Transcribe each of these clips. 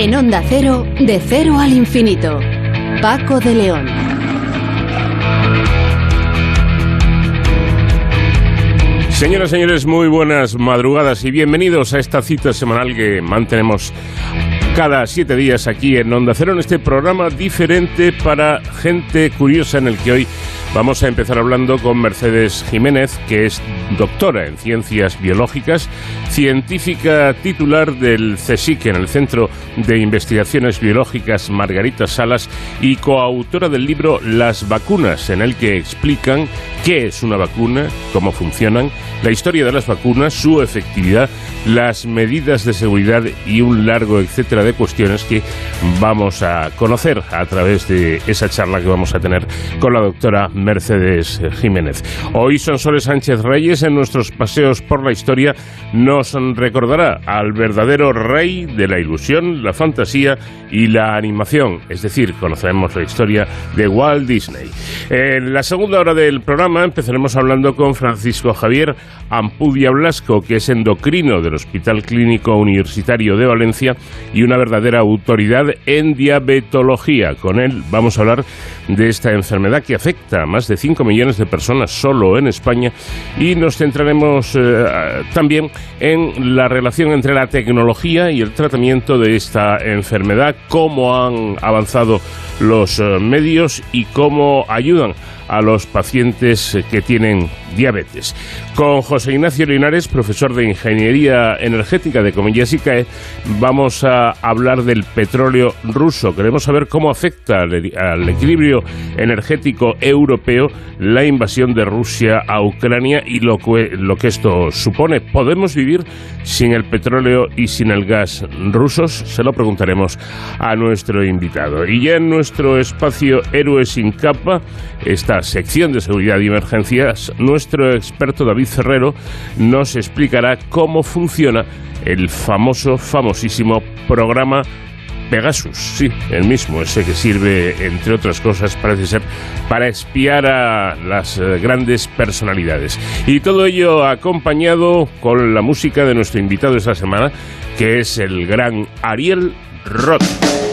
En Onda Cero, de cero al infinito. Paco de León. Señoras y señores, muy buenas madrugadas y bienvenidos a esta cita semanal que mantenemos cada siete días aquí en Onda Cero en este programa diferente para gente curiosa en el que hoy Vamos a empezar hablando con Mercedes Jiménez, que es doctora en ciencias biológicas, científica titular del CSIC en el Centro de Investigaciones Biológicas Margarita Salas y coautora del libro Las vacunas, en el que explican qué es una vacuna, cómo funcionan, la historia de las vacunas, su efectividad, las medidas de seguridad y un largo etcétera de cuestiones que vamos a conocer a través de esa charla que vamos a tener con la doctora Mercedes Jiménez. Hoy Sonsoles Sánchez Reyes en nuestros paseos por la historia nos recordará al verdadero rey de la ilusión, la fantasía y la animación, es decir, conoceremos la historia de Walt Disney. En la segunda hora del programa empezaremos hablando con Francisco Javier Ampudia Blasco, que es endocrino del Hospital Clínico Universitario de Valencia y una verdadera autoridad en diabetología. Con él vamos a hablar de esta enfermedad que afecta a más de 5 millones de personas solo en España y nos centraremos eh, también en la relación entre la tecnología y el tratamiento de esta enfermedad, cómo han avanzado los eh, medios y cómo ayudan a los pacientes que tienen diabetes. Con José Ignacio Linares, profesor de Ingeniería Energética de Comillas CAE, vamos a hablar del petróleo ruso. Queremos saber cómo afecta al equilibrio energético europeo la invasión de Rusia a Ucrania y lo que, lo que esto supone. ¿Podemos vivir sin el petróleo y sin el gas rusos? Se lo preguntaremos a nuestro invitado. Y ya en nuestro espacio Héroes sin capa, sección de seguridad y emergencias, nuestro experto David Ferrero nos explicará cómo funciona el famoso, famosísimo programa Pegasus, sí, el mismo, ese que sirve, entre otras cosas, parece ser, para espiar a las eh, grandes personalidades. Y todo ello acompañado con la música de nuestro invitado esta semana, que es el gran Ariel Roth.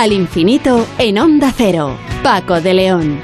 Al infinito en Onda Cero. Paco de León.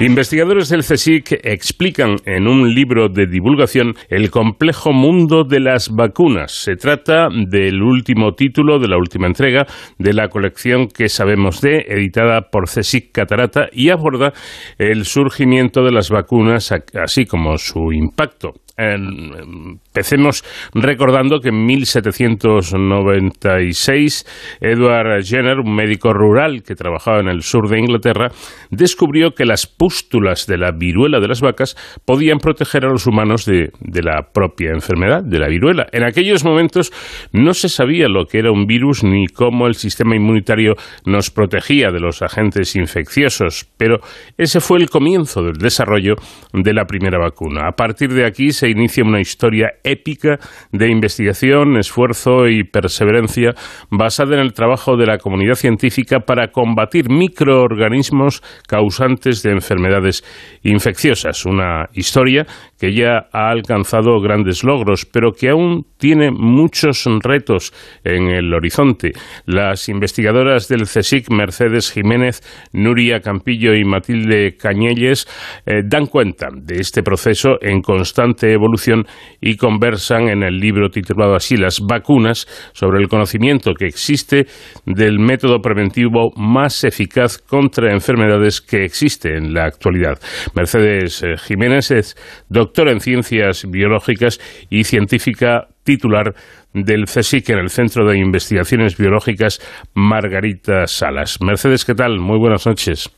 Investigadores del CSIC explican en un libro de divulgación el complejo mundo de las vacunas. Se trata del último título de la última entrega de la colección que sabemos de, editada por CSIC Catarata, y aborda el surgimiento de las vacunas, así como su impacto. Empecemos recordando que en 1796 Edward Jenner, un médico rural que trabajaba en el sur de Inglaterra, descubrió que las pústulas de la viruela de las vacas podían proteger a los humanos de, de la propia enfermedad, de la viruela. En aquellos momentos no se sabía lo que era un virus ni cómo el sistema inmunitario nos protegía de los agentes infecciosos, pero ese fue el comienzo del desarrollo de la primera vacuna. A partir de aquí se inicia una historia épica de investigación, esfuerzo y perseverancia basada en el trabajo de la comunidad científica para combatir microorganismos causantes de enfermedades infecciosas. Una historia que ya ha alcanzado grandes logros, pero que aún tiene muchos retos en el horizonte. Las investigadoras del CSIC, Mercedes Jiménez, Nuria Campillo y Matilde Cañelles, eh, dan cuenta de este proceso en constante evolución y conversan en el libro titulado así Las vacunas sobre el conocimiento que existe del método preventivo más eficaz contra enfermedades que existe en la actualidad. Mercedes eh, Jiménez es doctora en ciencias biológicas y científica titular del CSIC en el Centro de Investigaciones Biológicas Margarita Salas. Mercedes, ¿qué tal? Muy buenas noches.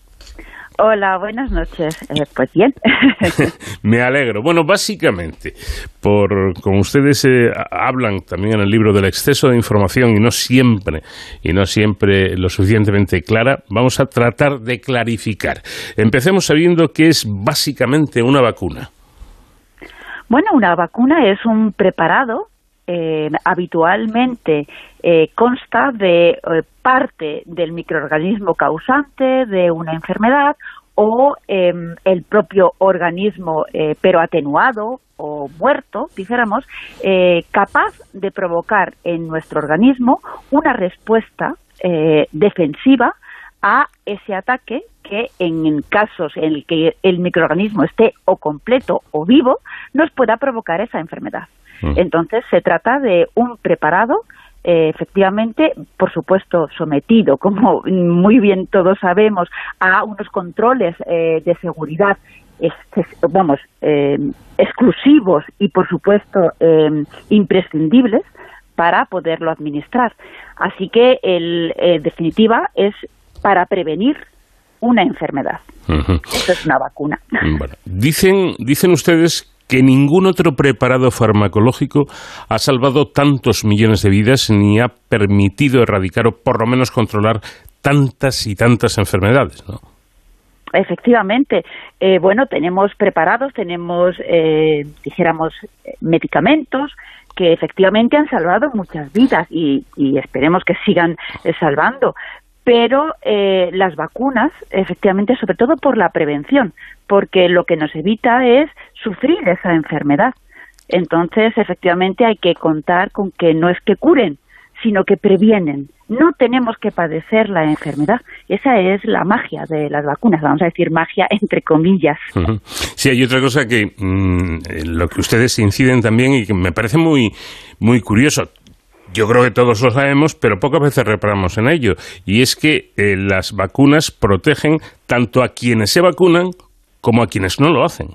Hola, buenas noches. Eh, pues bien. Me alegro. Bueno, básicamente, por como ustedes eh, hablan también en el libro del exceso de información y no siempre y no siempre lo suficientemente clara, vamos a tratar de clarificar. Empecemos sabiendo que es básicamente una vacuna. Bueno, una vacuna es un preparado eh, habitualmente eh, consta de eh, parte del microorganismo causante de una enfermedad o em, el propio organismo pero atenuado o muerto, dijéramos, capaz de provocar en nuestro organismo una respuesta defensiva a ese ataque que en casos en el que el microorganismo esté o completo o vivo nos pueda provocar esa enfermedad. Mm. Entonces, se trata de un preparado eh, efectivamente, por supuesto, sometido, como muy bien todos sabemos, a unos controles eh, de seguridad, vamos, eh, exclusivos y, por supuesto, imprescindibles para poderlo administrar. Así que, en definitiva, es para prevenir una enfermedad. Eso es una vacuna. dicen, dicen ustedes que ningún otro preparado farmacológico ha salvado tantos millones de vidas ni ha permitido erradicar o por lo menos controlar tantas y tantas enfermedades, ¿no? Efectivamente. Eh, bueno, tenemos preparados, tenemos, eh, dijéramos, medicamentos que efectivamente han salvado muchas vidas y, esperemos que sigan eh, salvando pero eh, las vacunas, efectivamente, sobre todo por la prevención, porque lo que nos evita es sufrir esa enfermedad. Entonces, efectivamente, hay que contar con que no es que curen, sino que previenen. No tenemos que padecer la enfermedad. Esa es la magia de las vacunas, vamos a decir magia entre comillas. Sí, hay otra cosa que mm, lo que ustedes inciden también y que me parece muy muy curioso yo creo que todos lo sabemos, pero pocas veces reparamos en ello. Y es que eh, las vacunas protegen tanto a quienes se vacunan como a quienes no lo hacen.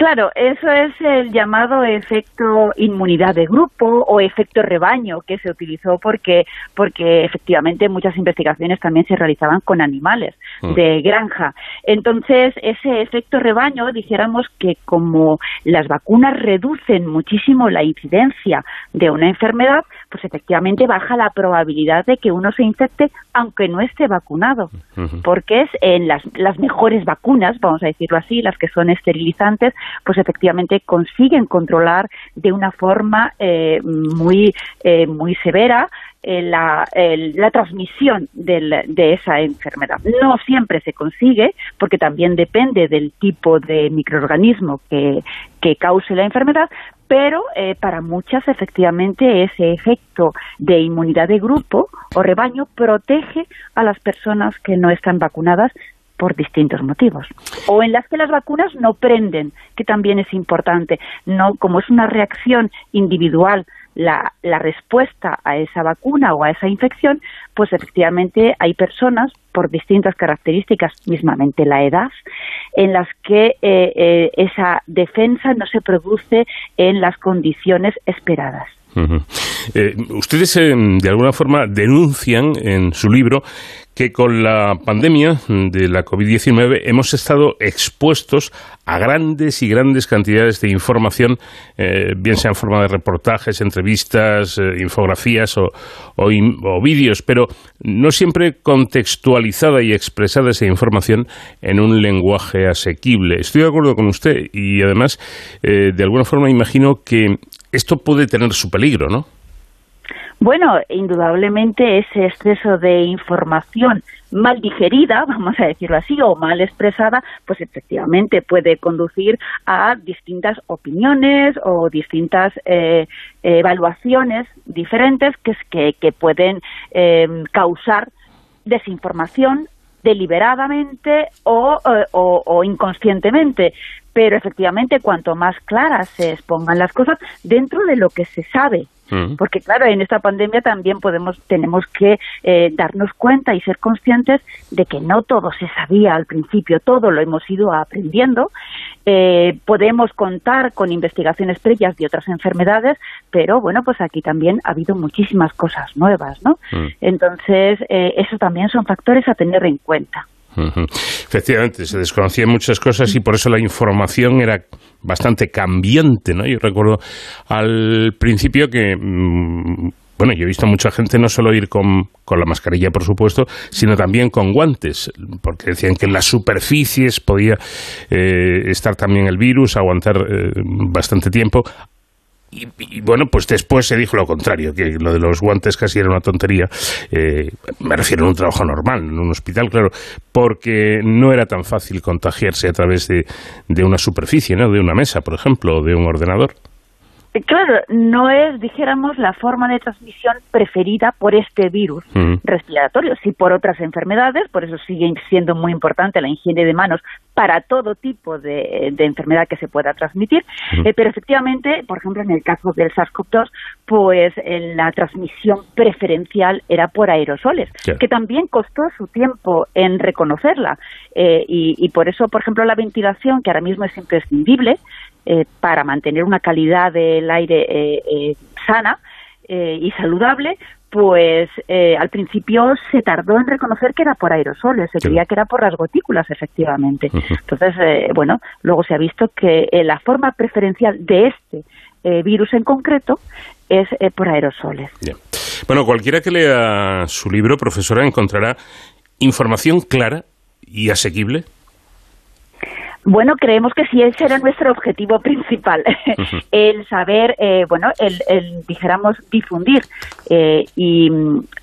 Claro, eso es el llamado efecto inmunidad de grupo o efecto rebaño que se utilizó porque, porque efectivamente muchas investigaciones también se realizaban con animales mm. de granja. Entonces, ese efecto rebaño, dijéramos que como las vacunas reducen muchísimo la incidencia de una enfermedad, pues efectivamente baja la probabilidad de que uno se infecte aunque no esté vacunado, porque es en las, las mejores vacunas, vamos a decirlo así, las que son esterilizantes, pues efectivamente consiguen controlar de una forma eh, muy, eh, muy severa la, la, transmisión de esa enfermedad. No siempre se consigue, porque también depende del tipo de microorganismo que, que cause la enfermedad, pero eh, para muchas efectivamente ese efecto de inmunidad de grupo o rebaño protege a las personas que no están vacunadas por distintos motivos. O en las que las vacunas no prenden, que también es importante. No, como es una reacción individual la, la, respuesta a esa vacuna o a esa infección, pues efectivamente hay personas por distintas características, mismamente la edad, en las que eh, eh, esa defensa no se produce en las condiciones esperadas. Eh, ustedes de alguna forma denuncian en su libro que con la pandemia de la COVID-19 hemos estado expuestos a grandes y grandes cantidades de información, eh, bien sea en forma de reportajes, entrevistas, eh, infografías o, o, vídeos, pero no siempre contextualizada y expresada esa información en un lenguaje asequible. Estoy de acuerdo con usted y además, de alguna forma imagino que esto puede tener su peligro, ¿no? Bueno, indudablemente ese exceso de información mal digerida, vamos a decirlo así, o mal expresada, pues efectivamente puede conducir a distintas opiniones o distintas eh, evaluaciones diferentes que, que, pueden eh, causar desinformación deliberadamente o, eh, inconscientemente pero efectivamente cuanto más claras se expongan las cosas dentro de lo que se sabe mm. porque claro en esta pandemia también podemos tenemos que eh, darnos cuenta y ser conscientes de que no todo se sabía al principio todo lo hemos ido aprendiendo eh, podemos contar con investigaciones previas de otras enfermedades pero bueno pues aquí también ha habido muchísimas cosas nuevas no mm. entonces eh, eso también son factores a tener en cuenta Efectivamente, se desconocían muchas cosas y por eso la información era bastante cambiante, ¿no? Yo recuerdo al principio que... Mm, bueno, yo he visto a mucha gente no solo ir con, la mascarilla, por supuesto, sino también con guantes, porque decían que en las superficies podía eh, estar también el virus, aguantar eh, bastante tiempo. Y, bueno, pues después se dijo lo contrario, que lo de los guantes casi era una tontería. Eh, me refiero a un trabajo normal, en un hospital, claro, porque no era tan fácil contagiarse a través de, de una superficie, ¿no? De una mesa, por ejemplo, o de un ordenador. Claro, no es, dijéramos, la forma de transmisión preferida por este virus mm. respiratorio, sí por otras enfermedades, por eso sigue siendo muy importante la higiene de manos para todo tipo de, enfermedad que se pueda transmitir, eh, pero efectivamente, por ejemplo, en el caso del SARS-CoV-2, pues la transmisión preferencial era por aerosoles, que también costó su tiempo en reconocerla, eh, y, y por eso, por ejemplo, la ventilación, que ahora mismo es imprescindible, eh, para mantener una calidad del aire eh, eh, sana y saludable, pues al principio se tardó en reconocer que era por aerosoles, se creía que era por las gotículas, efectivamente. Entonces, bueno, luego se ha visto que la forma preferencial de este virus en concreto es por aerosoles. Bueno, cualquiera que lea su libro, profesora, encontrará información clara y asequible bueno, creemos que sí, ese era nuestro objetivo principal, el saber, eh, bueno, el, el, dijéramos, difundir eh, y,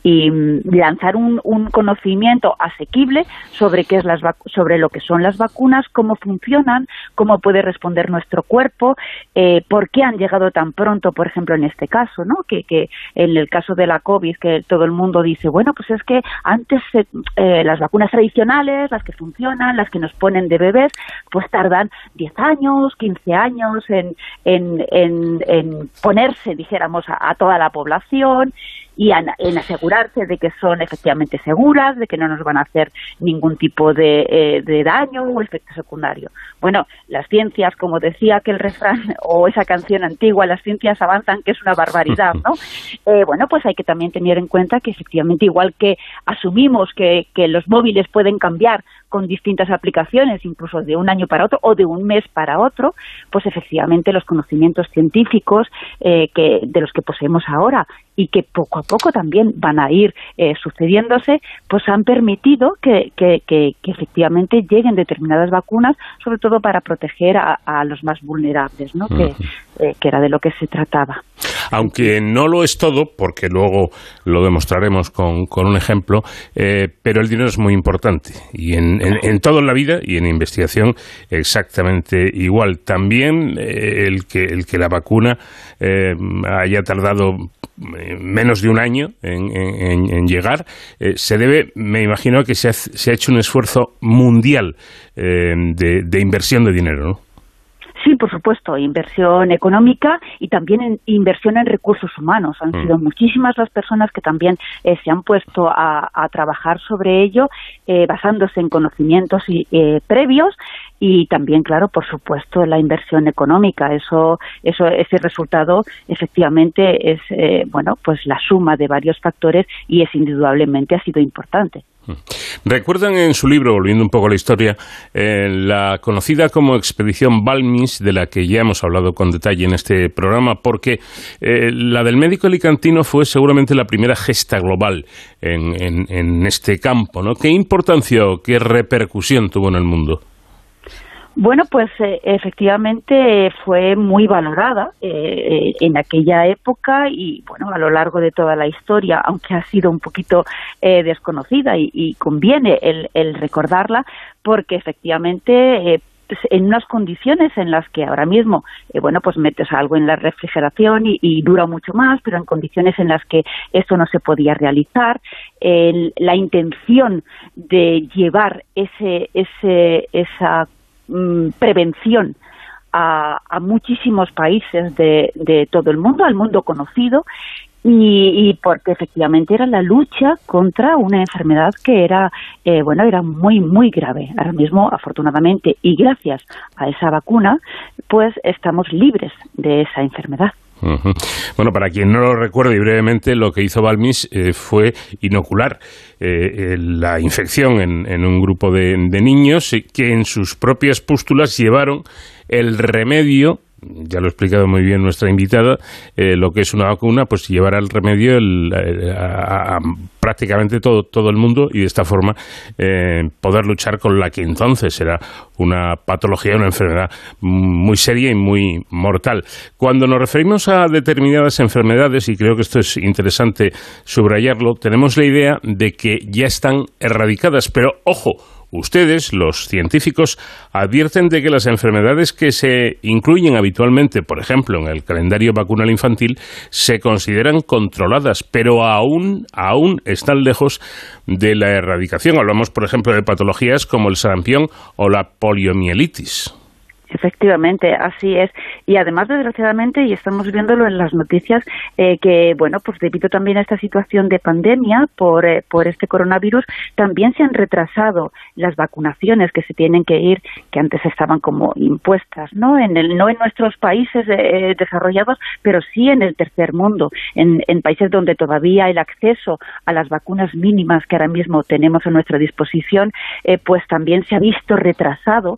y, lanzar un, un, conocimiento asequible sobre qué es las sobre lo que son las vacunas, cómo funcionan, cómo puede responder nuestro cuerpo, eh, por qué han llegado tan pronto, por ejemplo, en este caso, ¿no? Que, que en el caso de la COVID, que todo el mundo dice, bueno, pues es que antes eh, las vacunas tradicionales, las que funcionan, las que nos ponen de bebés, pues tardan 10 años, 15 años en, en, en, ponerse, dijéramos, a, toda la población y en asegurarse de que son efectivamente seguras, de que no nos van a hacer ningún tipo de, eh, de, daño o efecto secundario. Bueno, las ciencias, como decía aquel refrán o esa canción antigua, las ciencias avanzan, que es una barbaridad, ¿no? Eh, bueno, pues hay que también tener en cuenta que efectivamente, igual que asumimos que, que los móviles pueden cambiar con distintas aplicaciones, incluso de un año para otro o de un mes para otro, pues efectivamente los conocimientos científicos eh, que, de los que poseemos ahora y que poco a poco también van a ir eh, sucediéndose, pues han permitido que, que, que, efectivamente lleguen determinadas vacunas, sobre todo para proteger a, los más vulnerables, ¿no? que, eh, que era de lo que se trataba. Aunque no lo es todo, porque luego lo demostraremos con, con un ejemplo, eh, pero el dinero es muy importante y en, en, toda la vida y en investigación exactamente igual. También el, que, el que la vacuna haya tardado menos de un año en, llegar, eh, se debe, me imagino, que se ha, hecho un esfuerzo mundial eh, de, inversión de dinero, ¿no? Sí, por supuesto, inversión económica y también inversión en recursos humanos. Han mm. sido muchísimas las personas que también eh, se han puesto a, trabajar sobre ello, basándose en conocimientos y, previos y también claro por supuesto la inversión económica eso eso ese resultado efectivamente es eh, bueno pues la suma de varios factores y es indudablemente ha sido importante. Recuerdan en su libro, volviendo un poco a la historia, eh, la conocida como expedición Balmis, de la que ya hemos hablado con detalle en este programa, porque eh, la del médico alicantino fue seguramente la primera gesta global en, en este campo. ¿no? ¿Qué importancia o qué repercusión tuvo en el mundo? Bueno, pues eh, efectivamente fue muy valorada eh, eh, en aquella época y bueno a lo largo de toda la historia, aunque ha sido un poquito desconocida y, conviene el, recordarla porque efectivamente pues, en unas condiciones en las que ahora mismo, bueno, pues metes algo en la refrigeración y, dura mucho más, pero en condiciones en las que eso no se podía realizar, la intención de llevar ese, ese, esa Mm, prevención a, muchísimos países de, de, todo el mundo, al mundo conocido, y, porque efectivamente era la lucha contra una enfermedad que era, eh, bueno, era muy, muy grave. Ahora mismo, afortunadamente, y gracias a esa vacuna, pues estamos libres de esa enfermedad. Bueno, para quien no lo recuerde y brevemente, lo que hizo Balmis eh, fue inocular eh, la infección en, un grupo de niños que en sus propias pústulas llevaron el remedio ya lo ha explicado muy bien nuestra invitada, eh, lo que es una vacuna, pues llevará el remedio a, prácticamente todo, todo el mundo y de esta forma eh, poder luchar con la que entonces era una patología, una enfermedad muy seria y muy mortal. Cuando nos referimos a determinadas enfermedades, y creo que esto es interesante subrayarlo, tenemos la idea de que ya están erradicadas, pero ojo, Ustedes, los científicos, advierten de que las enfermedades que se incluyen habitualmente, por ejemplo, en el calendario vacunal infantil, se consideran controladas, pero aún, aún están lejos de la erradicación. Hablamos, por ejemplo, de patologías como el sarampión o la poliomielitis. Efectivamente, así es. Y además, desgraciadamente, y estamos viéndolo en las noticias, eh, que, bueno, pues debido también a esta situación de pandemia por, eh, por este coronavirus, también se han retrasado las vacunaciones que se tienen que ir, que antes estaban como impuestas, ¿no? En el, no en nuestros países eh, desarrollados, pero sí en el tercer mundo, en, en países donde todavía el acceso a las vacunas mínimas que ahora mismo tenemos a nuestra disposición, pues también se ha visto retrasado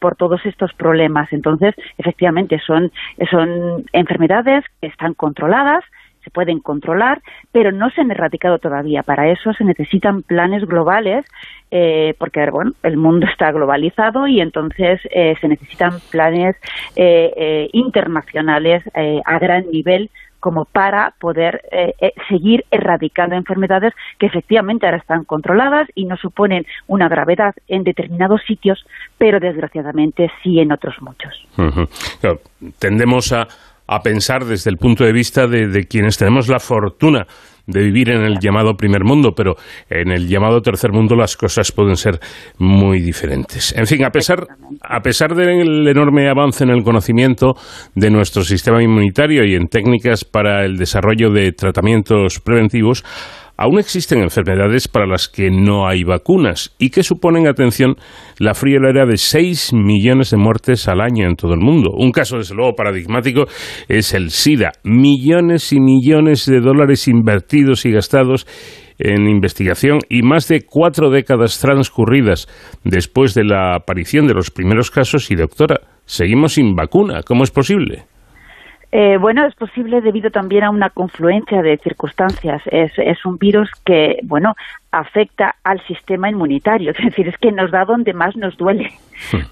por todos estos problemas. Entonces, efectivamente, son, son enfermedades que están controladas, se pueden controlar, pero no se han erradicado todavía. Para eso se necesitan planes globales, eh, porque bueno, el mundo está globalizado y entonces eh, se necesitan planes eh, internacionales a gran nivel como para poder eh, eh, seguir erradicando enfermedades que efectivamente ahora están controladas y no suponen una gravedad en determinados sitios, pero desgraciadamente sí en otros muchos. tendemos a, pensar desde el punto de vista de quienes tenemos la fortuna de vivir en el llamado primer mundo, pero en el llamado tercer mundo las cosas pueden ser muy diferentes. En fin, a pesar, a pesar del enorme avance en el conocimiento de nuestro sistema inmunitario y en técnicas para el desarrollo de tratamientos preventivos, aún existen enfermedades para las que no hay vacunas y que suponen, atención, la friolera de 6 millones de muertes al año en todo el mundo. Un caso, desde luego, paradigmático es el SIDA. Millones y millones de dólares invertidos y gastados en investigación y más de cuatro décadas transcurridas después de la aparición de los primeros casos y doctora, seguimos sin vacuna. ¿Cómo es posible? Eh, bueno, es posible debido también a una confluencia de circunstancias. Es, es un virus que, bueno, afecta al sistema inmunitario, es decir, es que nos da donde más nos duele,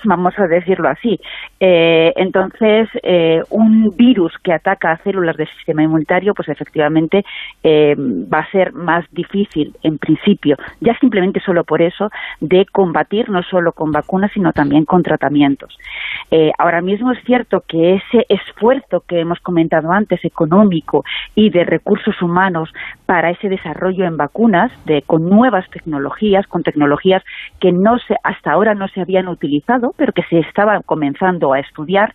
vamos a decirlo así. Eh, entonces, eh, un virus que ataca a células del sistema inmunitario, pues efectivamente eh, va a ser más difícil, en principio, ya simplemente solo por eso, de combatir no solo con vacunas, sino también con tratamientos. ahora mismo es cierto que ese esfuerzo que hemos comentado antes, económico y de recursos humanos para ese desarrollo en vacunas, de con nuevas tecnologías, con tecnologías que no se, hasta ahora no se habían utilizado, pero que se estaban comenzando a estudiar,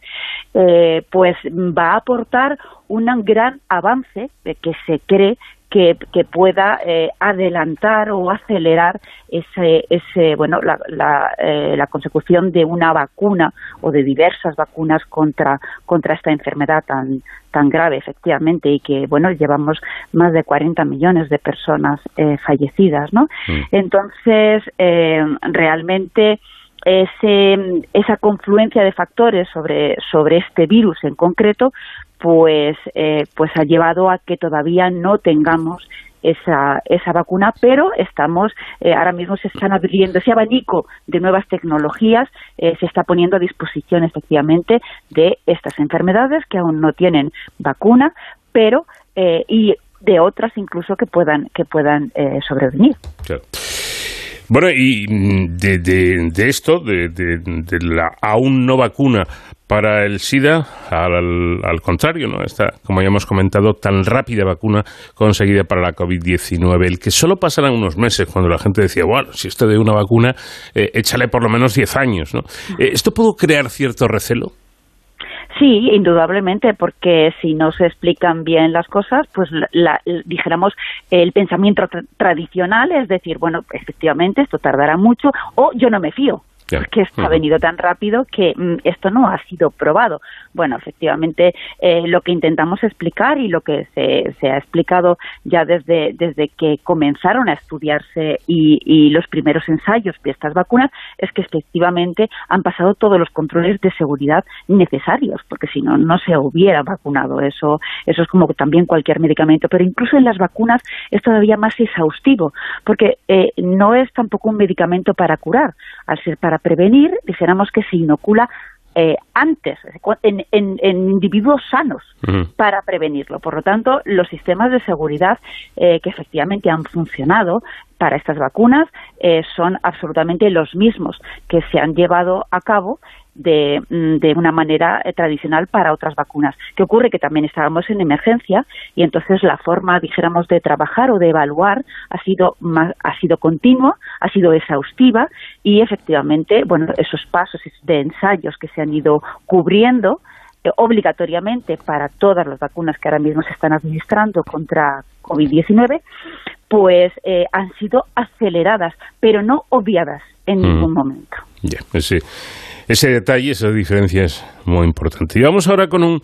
eh, pues va a aportar un gran avance que se cree que, pueda eh, adelantar o acelerar ese, ese bueno la, la, eh, la, consecución de una vacuna o de diversas vacunas contra contra esta enfermedad tan tan grave efectivamente y que bueno llevamos más de 40 millones de personas eh, fallecidas no mm. entonces realmente ese, esa confluencia de factores sobre, sobre este virus en concreto pues, eh, pues ha llevado a que todavía no tengamos esa, esa vacuna, pero estamos, eh, ahora mismo se están abriendo ese abanico de nuevas tecnologías, eh, se está poniendo a disposición efectivamente de estas enfermedades que aún no tienen vacuna, pero y de otras incluso que puedan que puedan sobrevenir. Bueno, y de, de, esto, de, de, la aún no vacuna para el SIDA, al, al, contrario, ¿no? Esta, como ya hemos comentado, tan rápida vacuna conseguida para la COVID-19, el que solo pasarán unos meses cuando la gente decía, bueno, si esto de una vacuna, eh, échale por lo menos 10 años, ¿no? Eh, ¿Esto pudo crear cierto recelo? Sí, indudablemente, porque si no se explican bien las cosas, pues la, dijéramos el pensamiento tradicional es decir, bueno, efectivamente esto tardará mucho o yo no me fío porque esto ha venido tan rápido que mm, esto no ha sido probado. Bueno, efectivamente, eh, lo que intentamos explicar y lo que se, se, ha explicado ya desde, desde que comenzaron a estudiarse y, y, los primeros ensayos de estas vacunas es que efectivamente han pasado todos los controles de seguridad necesarios, porque si no, no se hubiera vacunado. Eso, eso es como también cualquier medicamento, pero incluso en las vacunas es todavía más exhaustivo, porque eh, no es tampoco un medicamento para curar, al ser para prevenir, dijéramos que se inocula eh, antes, en, individuos sanos, para prevenirlo. Por lo tanto, los sistemas de seguridad eh, que efectivamente han funcionado para estas vacunas eh, son absolutamente los mismos que se han llevado a cabo de, mm, de, una manera eh, tradicional para otras vacunas. ¿Qué ocurre? Que también estábamos en emergencia y entonces la forma, dijéramos, de trabajar o de evaluar ha sido, ha sido continua, ha sido exhaustiva y efectivamente, bueno, esos pasos de ensayos que se han ido cubriendo eh, obligatoriamente para todas las vacunas que ahora mismo se están administrando contra COVID-19, pues eh, han sido aceleradas, pero no obviadas en mm. ningún momento. Ya, sí ese detalle, esa diferencia es muy importante. Y vamos ahora con un,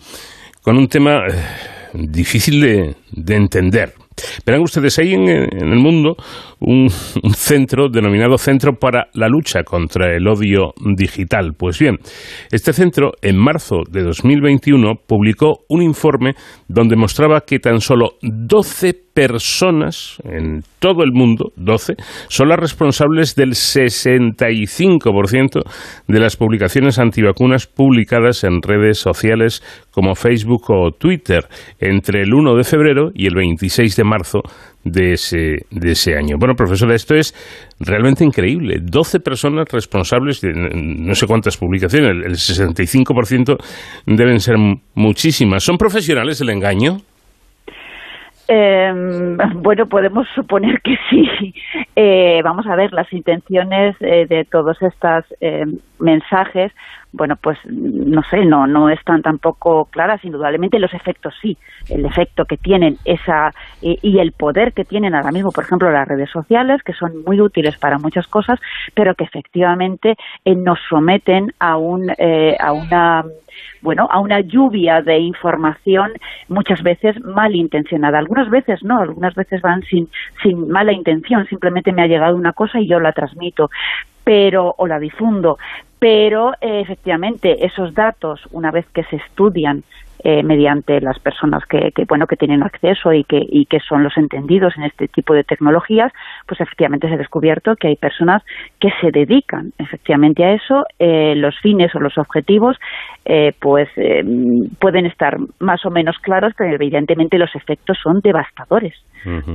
con un tema eh, difícil de, de entender. Verán ustedes, hay en, el mundo un, centro denominado Centro para la Lucha contra el Odio Digital. Pues bien, este centro en marzo de 2021 publicó un informe donde mostraba que tan solo 12 personas en todo el mundo, 12, son las responsables del 65% de las publicaciones antivacunas publicadas en redes sociales como Facebook o Twitter entre el 1 de febrero y el 26 de marzo de ese, de ese año. Bueno, profesora, esto es realmente increíble. 12 personas responsables de no sé cuántas publicaciones, el 65% deben ser muchísimas. ¿Son profesionales el engaño? Eh, bueno, podemos suponer que sí. Eh, vamos a ver, las intenciones eh, de todos estos eh, mensajes, bueno, pues no sé, no no están tampoco claras. Indudablemente los efectos sí, el efecto que tienen esa y el poder que tienen ahora mismo, por ejemplo, las redes sociales, que son muy útiles para muchas cosas, pero que efectivamente nos someten a un a una bueno, a una lluvia de información muchas veces malintencionada. Algunas veces no, algunas veces van sin, sin mala intención, simplemente me ha llegado una cosa y yo la transmito pero o la difundo, pero eh, efectivamente esos datos, una vez que se estudian eh, mediante las personas que, bueno que tienen acceso y que y que son los entendidos en este tipo de tecnologías pues efectivamente se ha descubierto que hay personas que se dedican efectivamente a eso eh, los fines o los objetivos eh, pues pueden estar más o menos claros pero evidentemente los efectos son devastadores.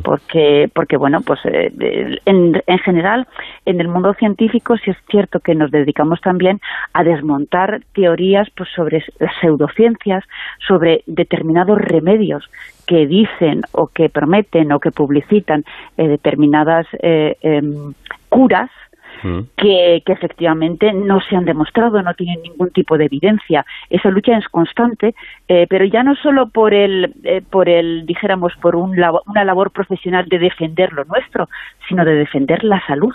Porque porque bueno pues en, en general en el mundo científico sí es cierto que nos dedicamos también a desmontar teorías pues sobre las pseudociencias sobre determinados remedios que dicen o que prometen o que publicitan eh, determinadas eh, em, curas mm. que, efectivamente no se han demostrado, no tienen ningún tipo de evidencia. Esa lucha es constante, eh, pero ya no solo por el, por el dijéramos, por un una labor profesional de defender lo nuestro, sino de defender la salud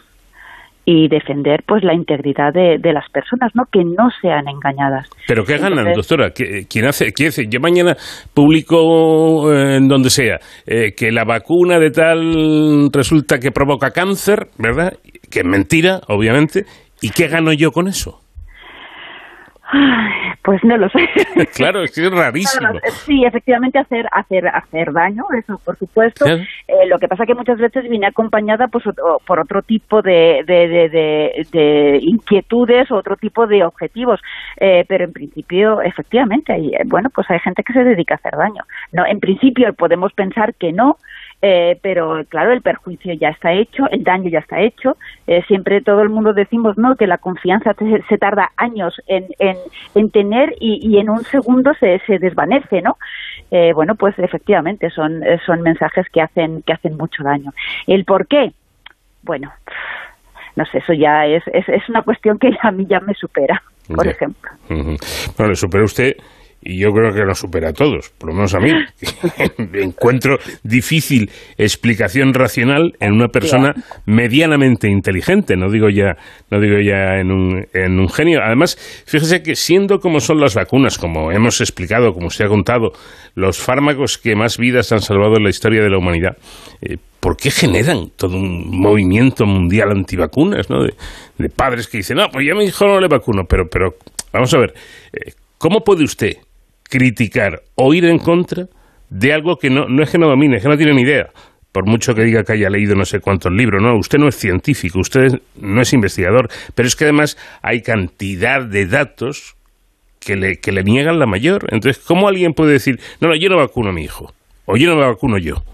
y defender pues la integridad de, de, las personas, ¿no? Que no sean engañadas. Pero qué ganan, doctora. ¿Quién hace? ¿Quién hace? Yo mañana publico eh, en donde sea eh, que la vacuna de tal resulta que provoca cáncer, ¿verdad? Que es mentira, obviamente. ¿Y qué gano yo con eso? Pues no lo sé. claro, es rarísimo. sí, efectivamente hacer hacer hacer daño, eso por supuesto. Eh, lo que pasa que muchas veces viene acompañada pues por otro tipo de, de, de, inquietudes o otro tipo de objetivos. Eh, pero en principio, efectivamente, hay, bueno, pues hay gente que se dedica a hacer daño. No, en principio podemos pensar que no, eh, pero claro, el perjuicio ya está hecho, el daño ya está hecho. Eh, siempre todo el mundo decimos no que la confianza se, tarda años en, en, tener y, en un segundo se, se desvanece, ¿no? Eh, bueno, pues efectivamente son, son mensajes que hacen, que hacen mucho daño. ¿El por qué? Bueno, no sé, eso ya es, es, es una cuestión que a mí ya me supera, por ejemplo. Bueno, le supera usted y yo creo que lo supera a todos, por lo menos a mí. Encuentro difícil explicación racional en una persona medianamente inteligente, no digo ya, no digo ya en un, en un genio. Además, fíjese que siendo como son las vacunas, como hemos explicado, como usted ha contado, los fármacos que más vidas han salvado en la historia de la humanidad, eh, ¿por qué generan todo un movimiento mundial antivacunas, ¿no? De, padres que dicen, no, pues ya mi hijo no le vacuno, pero, pero vamos a ver, eh, ¿cómo puede usted criticar o ir en contra de algo que no, no es que no domine, es que no tiene ni idea. Por mucho que diga que haya leído no sé cuántos libros, no, usted no es científico, usted no es investigador, pero es que además hay cantidad de datos que le, que le niegan la mayor. Entonces, ¿cómo alguien puede decir, no, no, yo no vacuno a mi hijo, o yo no me vacuno yo?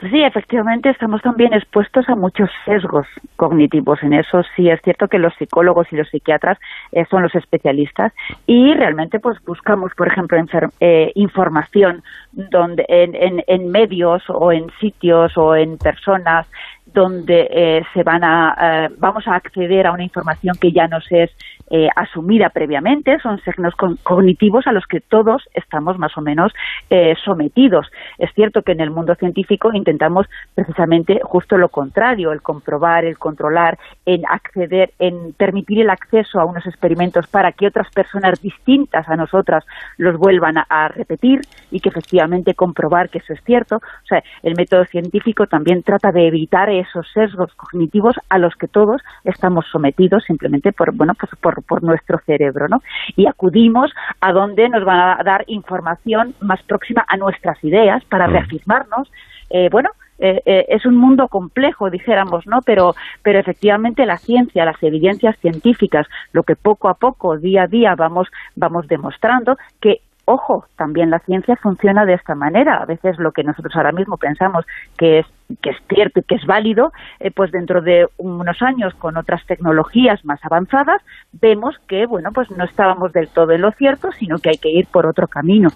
Sí, efectivamente estamos también expuestos a muchos sesgos cognitivos. En eso sí es cierto que los psicólogos y los psiquiatras eh, son los especialistas y realmente pues buscamos, por ejemplo, eh, información donde en, en, medios o en sitios o en personas donde eh, se van a vamos a acceder a una información que ya nos es eh, asumida previamente, son signos cognitivos a los que todos estamos más o menos eh, sometidos. Es cierto que en el mundo científico intentamos precisamente justo lo contrario, el comprobar, el controlar, en acceder, en permitir el acceso a unos experimentos para que otras personas distintas a nosotras los vuelvan a, repetir y que efectivamente comprobar que eso es cierto. O sea, el método científico también trata de evitar esos sesgos cognitivos a los que todos estamos sometidos simplemente por, bueno, pues por por, nuestro cerebro, ¿no? Y acudimos a donde nos van a dar información más próxima a nuestras ideas para mm. reafirmarnos. Eh, bueno, eh, eh, es un mundo complejo, dijéramos, ¿no? Pero, pero efectivamente la ciencia, las evidencias científicas, lo que poco a poco, día a día vamos, vamos demostrando, que ojo, también la ciencia funciona de esta manera. A veces lo que nosotros ahora mismo pensamos que es que es cierto y que es válido, eh, pues dentro de unos años con otras tecnologías más avanzadas vemos que bueno pues no estábamos del todo en lo cierto, sino que hay que ir por otro camino.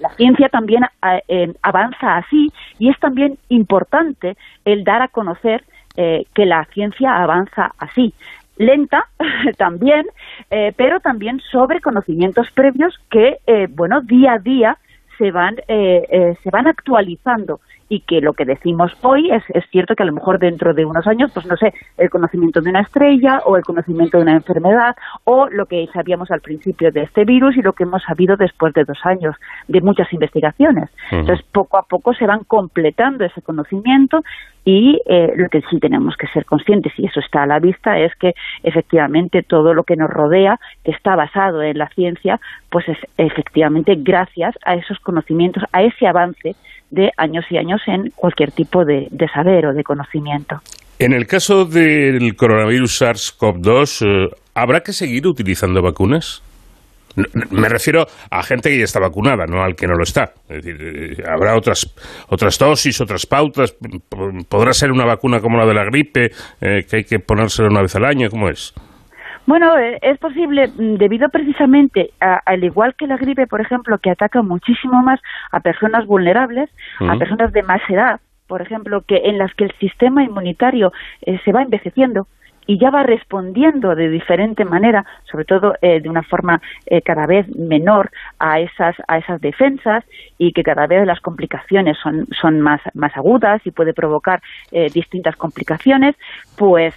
la ciencia también eh, avanza así y es también importante el dar a conocer eh, que la ciencia avanza así lenta también, eh, pero también sobre conocimientos previos que, eh, bueno, día a día se van, eh, se van actualizando y que lo que decimos hoy es, es cierto que a lo mejor dentro de unos años, pues no sé, el conocimiento de una estrella o el conocimiento de una enfermedad o lo que sabíamos al principio de este virus y lo que hemos sabido después de dos años de muchas investigaciones. Entonces, poco a poco se van completando ese conocimiento y eh, lo que sí tenemos que ser conscientes, y eso está a la vista, es que efectivamente todo lo que nos rodea, que está basado en la ciencia, pues es efectivamente gracias a esos conocimientos, a ese avance de años y años en cualquier tipo de, saber o de conocimiento. En el caso del coronavirus SARS-CoV-2, eh, ¿habrá que seguir utilizando vacunas? Me refiero a gente que ya está vacunada, no al que no lo está. Es decir, eh, habrá otras otras dosis, otras pautas. Podrá ser una vacuna como la de la gripe, eh, que hay que ponérsela una vez al año. ¿Cómo es? Bueno, eh, es posible mm, debido precisamente, al igual que la gripe, por ejemplo, que ataca muchísimo más a personas vulnerables, a personas de más edad, por ejemplo, que en las que el sistema inmunitario se va envejeciendo y ya va respondiendo de diferente manera, sobre todo eh, de una forma eh, cada vez menor a esas, a esas defensas y que cada vez las complicaciones son, son más, más agudas y puede provocar eh, distintas complicaciones, pues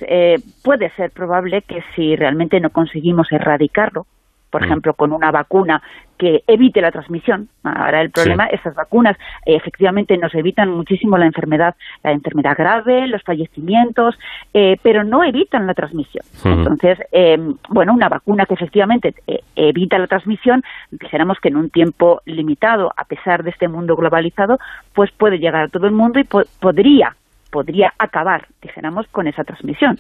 puede ser probable que si realmente no conseguimos erradicarlo, por mm. ejemplo, con una vacuna que evite la transmisión. Ahora el problema, esas vacunas eh, efectivamente nos evitan muchísimo la enfermedad, la enfermedad grave, los fallecimientos, eh, pero no evitan la transmisión. Entonces, eh, bueno, una vacuna que efectivamente evita la transmisión, dijéramos que en un tiempo limitado, a pesar de este mundo globalizado, pues puede llegar a todo el mundo y podría podría acabar, dijéramos, con esa transmisión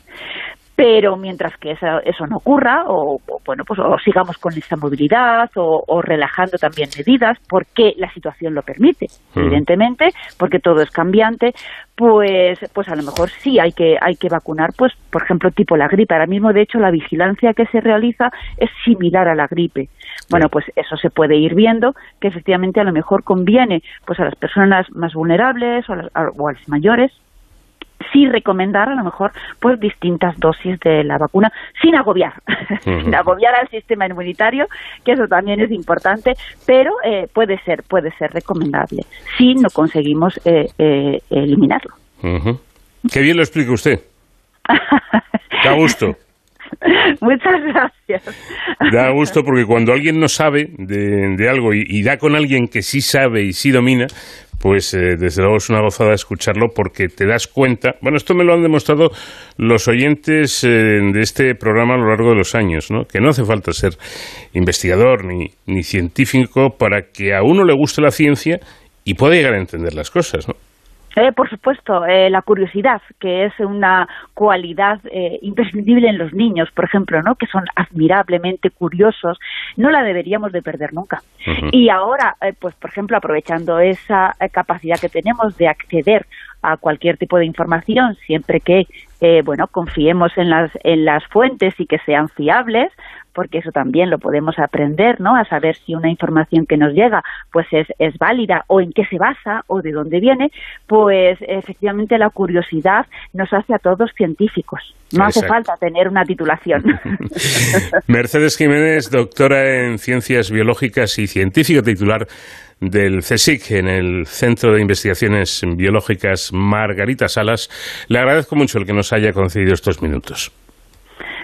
pero mientras que eso, eso no ocurra o, bueno pues o sigamos con esa movilidad o, relajando también medidas porque la situación lo permite mm. evidentemente porque todo es cambiante pues pues a lo mejor sí hay que hay que vacunar pues por ejemplo tipo la gripe. Ahora mismo de hecho la vigilancia que se realiza es similar a la gripe. Bueno pues eso se puede ir viendo que efectivamente a lo mejor conviene pues a las personas más vulnerables o a los mayores sí recomendar a lo mejor pues distintas dosis de la vacuna sin agobiar, sin agobiar al sistema inmunitario, que eso también es importante, pero eh, puede ser puede ser recomendable si no conseguimos eh, eh, eliminarlo. Qué bien lo explica usted. Da gusto. Muchas gracias. Da gusto porque cuando alguien no sabe de, algo y, da con alguien que sí sabe y sí domina, pues eh, desde luego es una gozada escucharlo porque te das cuenta, bueno, esto me lo han demostrado los oyentes eh, de este programa a lo largo de los años, ¿no? que no hace falta ser investigador ni, ni científico para que a uno le guste la ciencia y pueda llegar a entender las cosas, ¿no? Eh, por supuesto, eh, la curiosidad, que es una cualidad eh, imprescindible en los niños, por ejemplo, ¿no? que son admirablemente curiosos, no la deberíamos de perder nunca. Y ahora, eh, pues por ejemplo, aprovechando esa capacidad que tenemos de acceder a cualquier tipo de información, siempre que bueno confiemos en las en las fuentes y que sean fiables, porque eso también lo podemos aprender, ¿no? A saber si una información que nos llega pues es, es válida o en qué se basa o de dónde viene, pues efectivamente la curiosidad nos hace a todos científicos. No hace falta tener una titulación. Mercedes Jiménez, doctora en Ciencias Biológicas y científica titular del CSIC en el Centro de Investigaciones Biológicas Margarita Salas. Le agradezco mucho el que nos haya concedido estos minutos.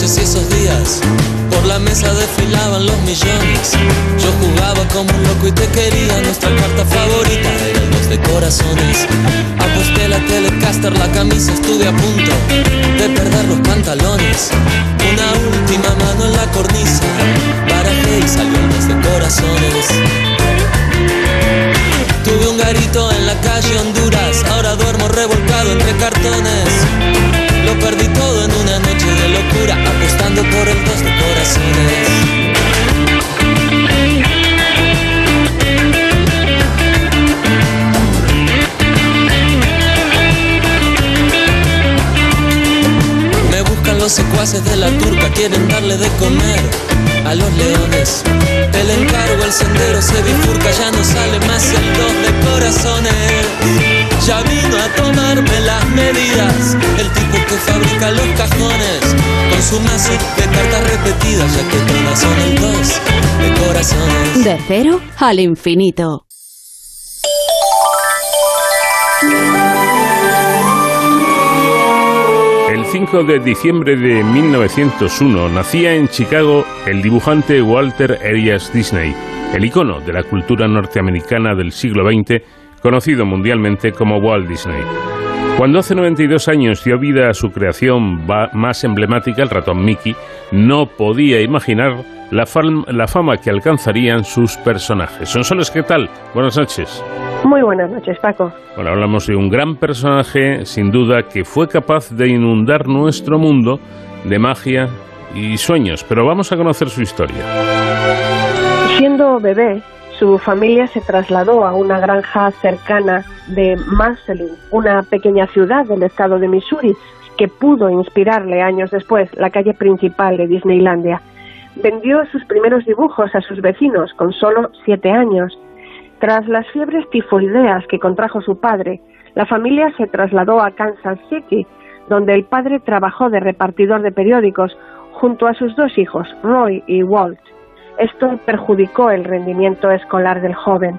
Y esos días Por la mesa desfilaban los millones. Yo jugaba como un loco y te quería Nuestra carta favorita era el dos de corazones. Aposté la Telecaster, la camisa estuve a punto De perder los pantalones. Una última mano en la cornisa Barajé y salió el dos de corazones. Tuve un garito en la calle Honduras Ahora duermo revolcado entre cartones locura, apostando por el dos de corazones. Me buscan los secuaces de la turca, quieren darle de comer a los leones. El encargo, el sendero se bifurca, ya no sale más el dos de corazones. Ya vino a tomarme las medidas, el tipo que fabrica los cajones, con su mazo de cartas repetidas, ya que todas son el dos de corazones. De cero al infinito. 5 de diciembre de 1901 nacía en Chicago el dibujante Walter Elias Disney, el icono de la cultura norteamericana del siglo XX, conocido mundialmente como Walt Disney. Cuando hace 92 años dio vida a su creación más emblemática, el ratón Mickey, no podía imaginar la, fama que alcanzarían sus personajes. Son solos, ¿qué tal? Buenas noches. Muy buenas noches, Paco. Bueno, hablamos de un gran personaje, sin duda, que fue capaz de inundar nuestro mundo de magia y sueños, pero vamos a conocer su historia. Siendo bebé, su familia se trasladó a una granja cercana de Marceline, una pequeña ciudad del estado de Missouri, que pudo inspirarle años después la calle principal de Disneylandia. Vendió sus primeros dibujos a sus vecinos con solo siete años. Tras las fiebres tifoideas que contrajo su padre, la familia se trasladó a Kansas City, donde el padre trabajó de repartidor de periódicos junto a sus dos hijos, Roy y Walt. Esto perjudicó el rendimiento escolar del joven.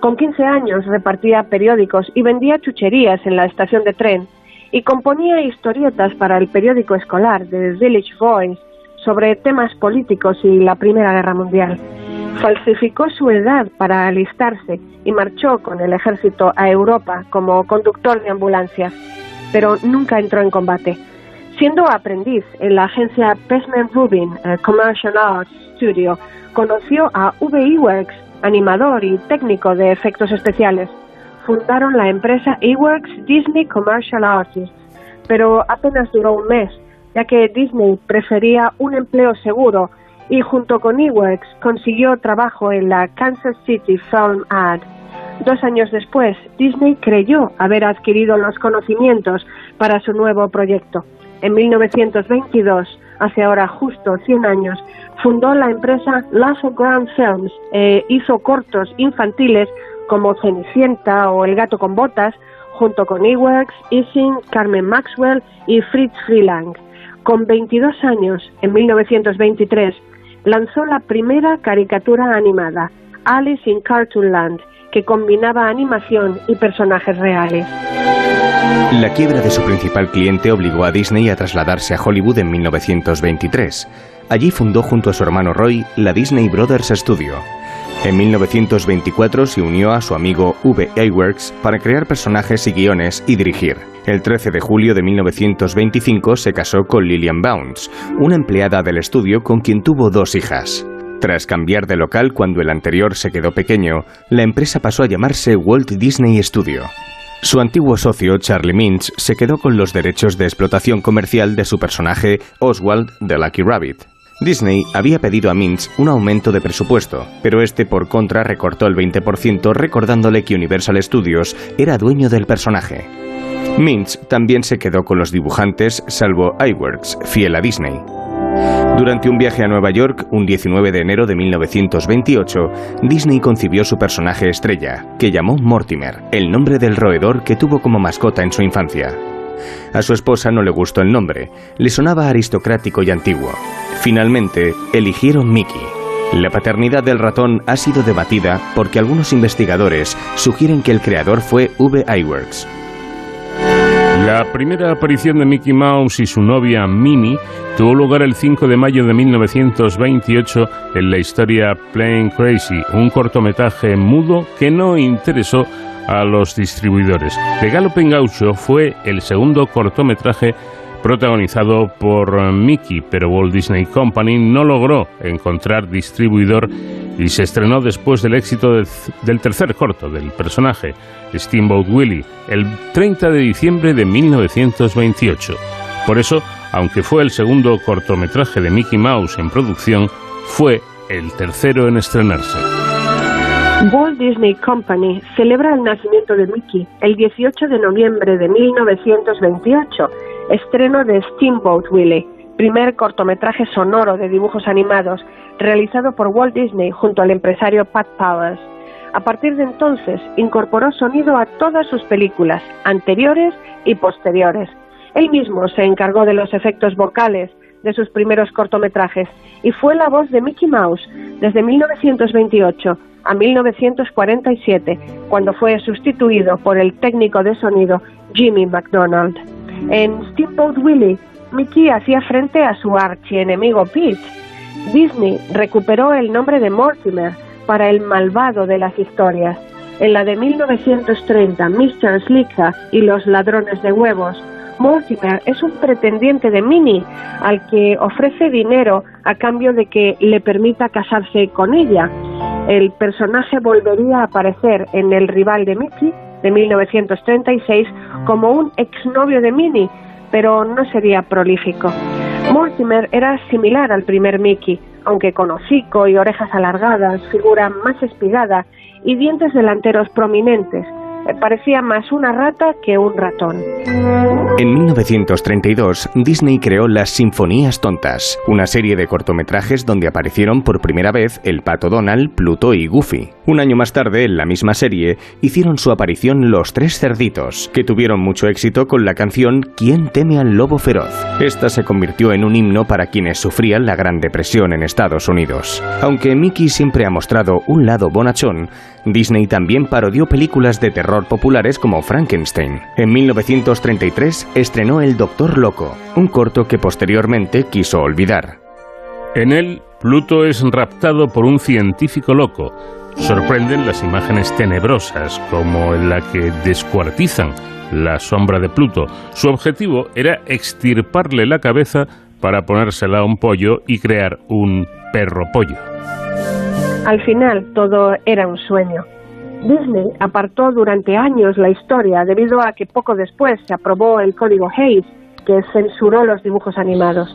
Con 15 años repartía periódicos y vendía chucherías en la estación de tren y componía historietas para el periódico escolar The Village Voice sobre temas políticos y la Primera Guerra Mundial. Falsificó su edad para alistarse y marchó con el ejército a Europa como conductor de ambulancias, pero nunca entró en combate. Siendo aprendiz en la agencia Pesman Rubin eh, Commercial Arts Studio, conoció a V.E. Works, animador y técnico de efectos especiales. Fundaron la empresa E-Works Disney Commercial Artists, pero apenas duró un mes, ya que Disney prefería un empleo seguro y junto con E-Works consiguió trabajo en la Kansas City Film Ad. Dos años después, Disney creyó haber adquirido los conocimientos para su nuevo proyecto. En 1922, hace ahora justo 100 años, fundó la empresa Lasso Grand Films. e hizo cortos infantiles como Cenicienta o El gato con botas, junto con Eworks, Ising, Carmen Maxwell y Fritz Freelang. Con 22 años, en 1923, lanzó la primera caricatura animada, Alice in Cartoonland, que combinaba animación y personajes reales. La quiebra de su principal cliente obligó a Disney a trasladarse a Hollywood en 1923. Allí fundó junto a su hermano Roy la Disney Brothers Studio. En 1924 se unió a su amigo V.A. Works para crear personajes y guiones y dirigir. El 13 de julio de 1925 se casó con Lillian Bounds, una empleada del estudio con quien tuvo dos hijas. Tras cambiar de local cuando el anterior se quedó pequeño, la empresa pasó a llamarse Walt Disney Studio. Su antiguo socio, Charlie Mintz, se quedó con los derechos de explotación comercial de su personaje Oswald the Lucky Rabbit. Disney había pedido a Mintz un aumento de presupuesto, pero este por contra recortó el 20% recordándole que Universal Studios era dueño del personaje. Mintz también se quedó con los dibujantes, salvo iWorks, fiel a Disney. Durante un viaje a Nueva York, un 19 de enero de 1928, Disney concibió su personaje estrella, que llamó Mortimer, el nombre del roedor que tuvo como mascota en su infancia. A su esposa no le gustó el nombre, le sonaba aristocrático y antiguo. Finalmente, eligieron Mickey. La paternidad del ratón ha sido debatida porque algunos investigadores sugieren que el creador fue V. Iwerks. La primera aparición de Mickey Mouse y su novia Minnie tuvo lugar el 5 de mayo de 1928 en la historia Plain Crazy, un cortometraje mudo que no interesó a los distribuidores. The Galloping Gaucho fue el segundo cortometraje protagonizado por Mickey, pero Walt Disney Company no logró encontrar distribuidor y se estrenó después del éxito del tercer corto del personaje, Steamboat Willie, el 30 de diciembre de 1928. Por eso, aunque fue el segundo cortometraje de Mickey Mouse en producción, fue el tercero en estrenarse. Walt Disney Company celebra el nacimiento de Mickey el 18 de noviembre de 1928, estreno de Steamboat Willie, primer cortometraje sonoro de dibujos animados realizado por Walt Disney junto al empresario Pat Powers. A partir de entonces incorporó sonido a todas sus películas, anteriores y posteriores. Él mismo se encargó de los efectos vocales de sus primeros cortometrajes y fue la voz de Mickey Mouse desde 1928 a 1947, cuando fue sustituido por el técnico de sonido Jimmy McDonald. En Steamboat Willie, Mickey hacía frente a su archienemigo Pete. Disney recuperó el nombre de Mortimer para el malvado de las historias. En la de 1930, Mr. Slicka y los ladrones de huevos, Mortimer es un pretendiente de Minnie al que ofrece dinero a cambio de que le permita casarse con ella. El personaje volvería a aparecer en El rival de Mickey de 1936 como un exnovio de Minnie, pero no sería prolífico. Mortimer era similar al primer Mickey, aunque con hocico y orejas alargadas, figura más espigada y dientes delanteros prominentes, parecía más una rata que un ratón. En 1932, Disney creó Las Sinfonías Tontas, una serie de cortometrajes donde aparecieron por primera vez el pato Donald, Pluto y Goofy. Un año más tarde, en la misma serie, hicieron su aparición Los Tres Cerditos, que tuvieron mucho éxito con la canción ¿Quién teme al lobo feroz? Esta se convirtió en un himno para quienes sufrían la Gran Depresión en Estados Unidos. Aunque Mickey siempre ha mostrado un lado bonachón, Disney también parodió películas de terror populares como Frankenstein. En 1933 estrenó El Doctor Loco, un corto que posteriormente quiso olvidar. En él, Pluto es raptado por un científico loco. Sorprenden las imágenes tenebrosas, como en la que descuartizan la sombra de Pluto. Su objetivo era extirparle la cabeza para ponérsela a un pollo y crear un perro pollo. Al final todo era un sueño. Disney apartó durante años la historia debido a que poco después se aprobó el código Hayes, que censuró los dibujos animados.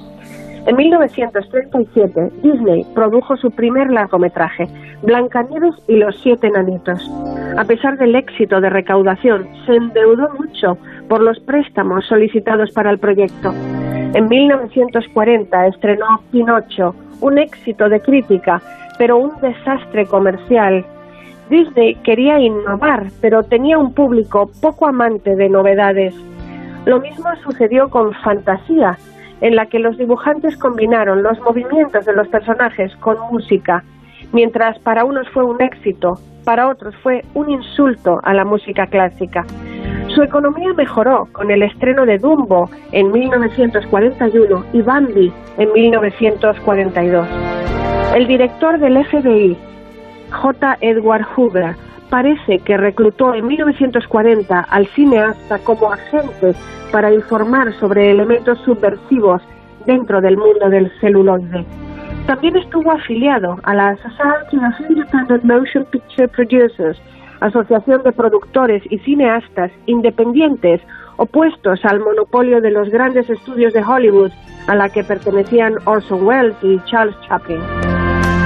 En 1937, Disney produjo su primer largometraje, Blancanieves y los siete enanitos. A pesar del éxito de recaudación, se endeudó mucho por los préstamos solicitados para el proyecto. En 1940 estrenó Pinocho, un éxito de crítica pero un desastre comercial. Disney quería innovar, pero tenía un público poco amante de novedades. Lo mismo sucedió con Fantasía, en la que los dibujantes combinaron los movimientos de los personajes con música, mientras para unos fue un éxito, para otros fue un insulto a la música clásica. Su economía mejoró con el estreno de Dumbo en 1941 y Bambi en 1942. El director del FBI, J. Edward Hoover, parece que reclutó en 1940 al cineasta como agente para informar sobre elementos subversivos dentro del mundo del celuloide. También estuvo afiliado a la Society of Independent Motion Picture Producers, asociación de productores y cineastas independientes opuestos al monopolio de los grandes estudios de Hollywood a la que pertenecían Orson Welles y Charles Chaplin.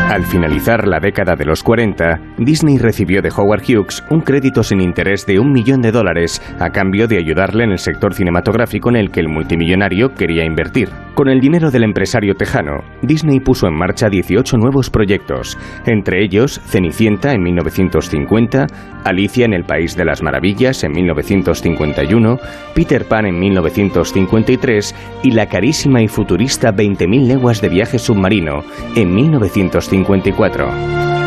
Al finalizar la década de los 40, Disney recibió de Howard Hughes un crédito sin interés de un millón de dólares a cambio de ayudarle en el sector cinematográfico en el que el multimillonario quería invertir. Con el dinero del empresario tejano, Disney puso en marcha 18 nuevos proyectos, entre ellos Cenicienta en 1950, Alicia en el País de las Maravillas en 1951, Peter Pan en 1953 y la carísima y futurista 20.000 leguas de viaje submarino en 1950.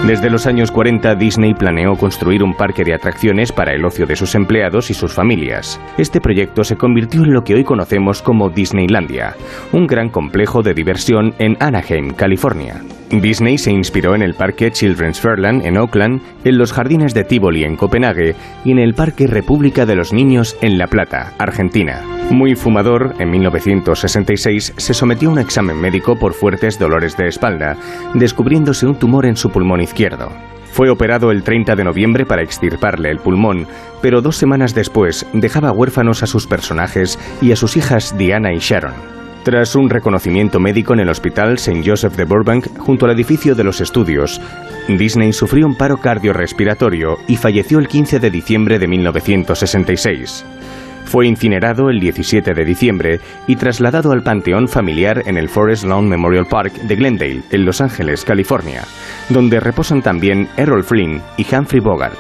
Desde los años 40, Disney planeó construir un parque de atracciones para el ocio de sus empleados y sus familias. Este proyecto se convirtió en lo que hoy conocemos como Disneylandia, un gran complejo de diversión en Anaheim, California. Disney se inspiró en el Parque Children's Fairland en Oakland, en los jardines de Tivoli en Copenhague y en el Parque República de los Niños en La Plata, Argentina. Muy fumador, en 1966 se sometió a un examen médico por fuertes dolores de espalda, descubriéndose un tumor en su pulmón izquierdo. Fue operado el 30 de noviembre para extirparle el pulmón, pero dos semanas después dejaba huérfanos a sus personajes y a sus hijas Diana y Sharon. Tras un reconocimiento médico en el Hospital St. Joseph de Burbank, junto al edificio de los estudios, Disney sufrió un paro cardiorrespiratorio y falleció el 15 de diciembre de 1966. Fue incinerado el 17 de diciembre y trasladado al panteón familiar en el Forest Lawn Memorial Park de Glendale, en Los Ángeles, California, donde reposan también Errol Flynn y Humphrey Bogart.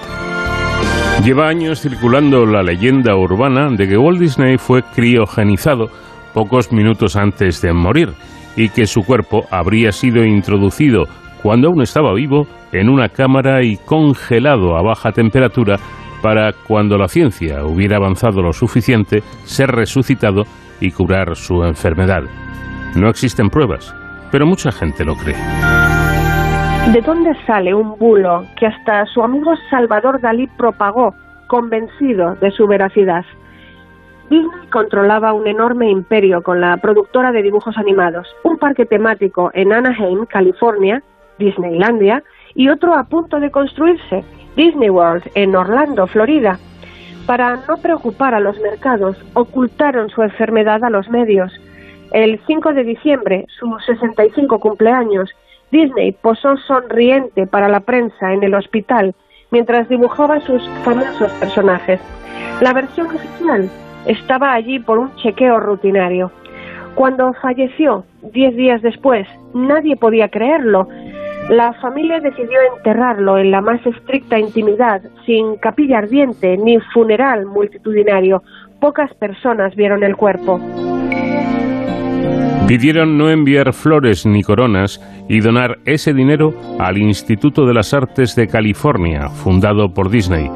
Lleva años circulando la leyenda urbana de que Walt Disney fue criogenizado pocos minutos antes de morir y que su cuerpo habría sido introducido cuando aún estaba vivo en una cámara y congelado a baja temperatura para cuando la ciencia hubiera avanzado lo suficiente ser resucitado y curar su enfermedad. No existen pruebas, pero mucha gente lo cree. ¿De dónde sale un bulo que hasta su amigo Salvador Dalí propagó, convencido de su veracidad? Disney controlaba un enorme imperio con la productora de dibujos animados, un parque temático en Anaheim, California, Disneylandia, y otro a punto de construirse, Disney World, en Orlando, Florida. Para no preocupar a los mercados, ocultaron su enfermedad a los medios. El 5 de diciembre, su 65 cumpleaños, Disney posó sonriente para la prensa en el hospital mientras dibujaba sus famosos personajes. La versión oficial estaba allí por un chequeo rutinario. Cuando falleció, diez días después, nadie podía creerlo. La familia decidió enterrarlo en la más estricta intimidad, sin capilla ardiente ni funeral multitudinario. Pocas personas vieron el cuerpo. Pidieron no enviar flores ni coronas y donar ese dinero al Instituto de las Artes de California, fundado por Disney.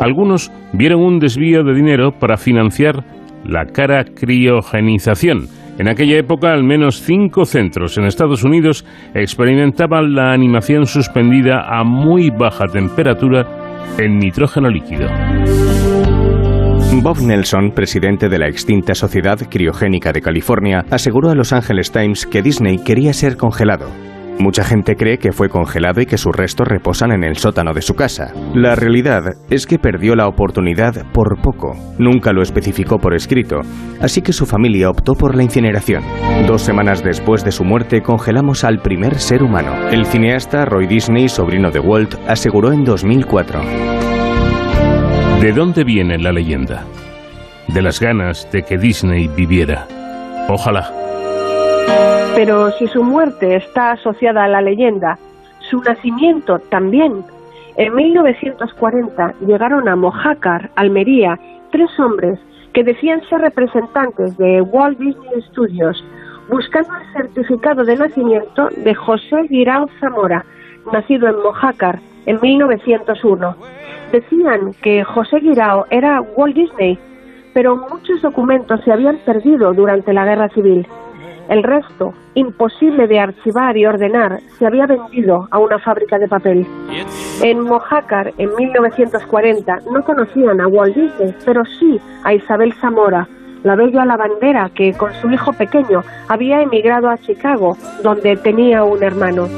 Algunos vieron un desvío de dinero para financiar la cara criogenización. En aquella época, al menos cinco centros en Estados Unidos experimentaban la animación suspendida a muy baja temperatura en nitrógeno líquido. Bob Nelson, presidente de la extinta Sociedad Criogénica de California, aseguró a Los Angeles Times que Disney quería ser congelado. Mucha gente cree que fue congelado y que sus restos reposan en el sótano de su casa. La realidad es que perdió la oportunidad por poco. Nunca lo especificó por escrito, así que su familia optó por la incineración. Dos semanas después de su muerte congelamos al primer ser humano. El cineasta Roy Disney, sobrino de Walt, aseguró en 2004. ¿De dónde viene la leyenda? De las ganas de que Disney viviera. Ojalá. Pero si su muerte está asociada a la leyenda, su nacimiento también. En 1940 llegaron a Mojácar, Almería, tres hombres que decían ser representantes de Walt Disney Studios, buscando el certificado de nacimiento de José Guirao Zamora, nacido en Mojácar en 1901. Decían que José Guirao era Walt Disney, pero muchos documentos se habían perdido durante la Guerra Civil. El resto, imposible de archivar y ordenar, se había vendido a una fábrica de papel. En Mojácar, en 1940, no conocían a Walt Disney, pero sí a Isabel Zamora, la bella lavandera que con su hijo pequeño había emigrado a Chicago, donde tenía un hermano.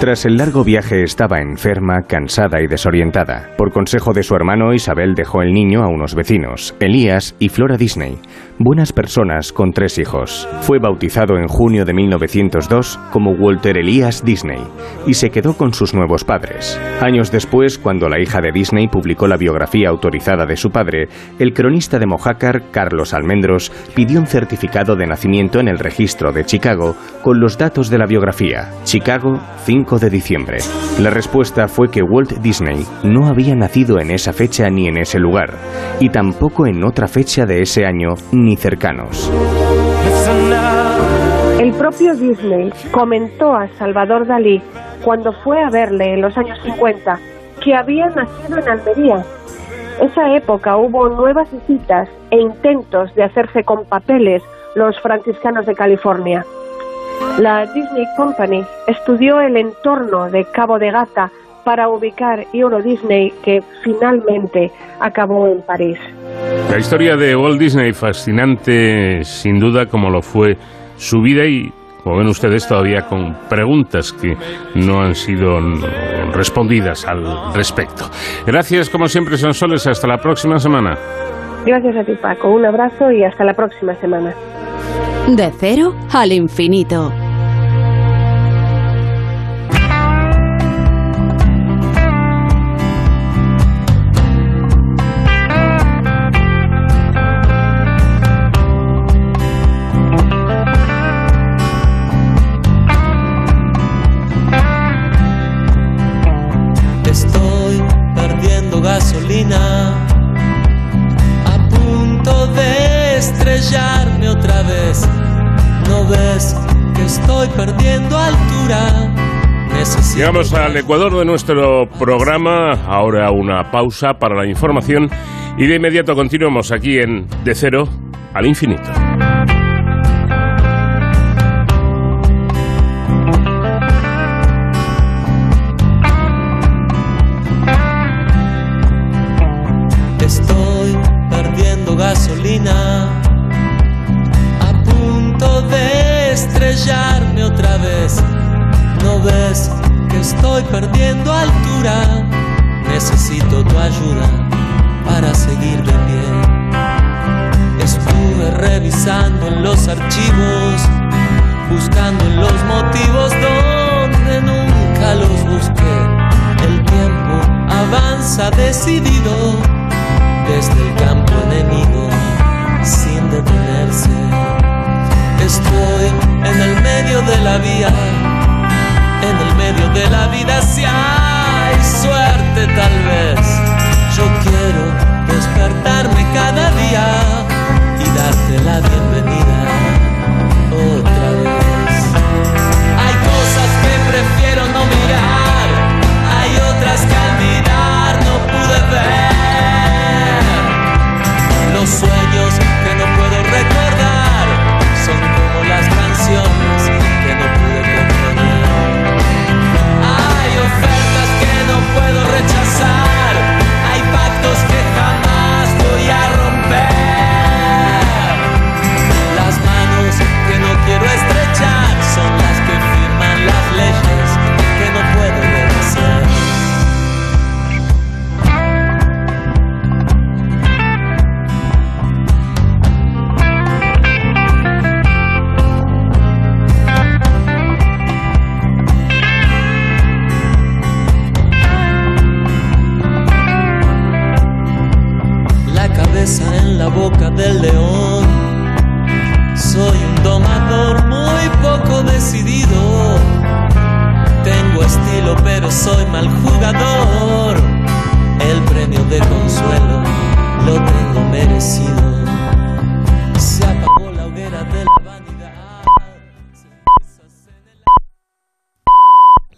Tras el largo viaje estaba enferma, cansada y desorientada. Por consejo de su hermano, Isabel dejó el niño a unos vecinos, Elías y Flora Disney, buenas personas con tres hijos. Fue bautizado en junio de 1902 como Walter Elías Disney y se quedó con sus nuevos padres. Años después, cuando la hija de Disney publicó la biografía autorizada de su padre, el cronista de Mojácar, Carlos Almendros, pidió un certificado de nacimiento en el registro de Chicago con los datos de la biografía. Chicago, 5 de diciembre. La respuesta fue que Walt Disney no había nacido en esa fecha ni en ese lugar, y tampoco en otra fecha de ese año ni cercanos. El propio Disney comentó a Salvador Dalí cuando fue a verle en los años 50 que había nacido en Almería. Esa época hubo nuevas visitas e intentos de hacerse con papeles los franciscanos de California. La Disney Company estudió el entorno de Cabo de Gata para ubicar Euro Disney que finalmente acabó en París. La historia de Walt Disney fascinante sin duda como lo fue su vida y como ven ustedes todavía con preguntas que no han sido respondidas al respecto. Gracias como siempre Sonsoles, hasta la próxima semana. Gracias a ti Paco, un abrazo y hasta la próxima semana. De cero al infinito. Llegamos al Ecuador de nuestro programa. Ahora una pausa para la información y de inmediato continuamos aquí en De Cero al Infinito. Estoy perdiendo altura? Necesito tu ayuda para seguir de. Estuve revisando en los archivos, buscando los motivos donde nunca los busqué. El tiempo avanza decidido desde el campo enemigo sin detenerse. Estoy en el medio de la vía, en el medio de la vida si hay suerte tal vez yo quiero despertarme cada día y darte la bienvenida otra vez. Hay cosas que prefiero no mirar, hay otras que al mirar no pude ver. Los sueños que no puedo recordar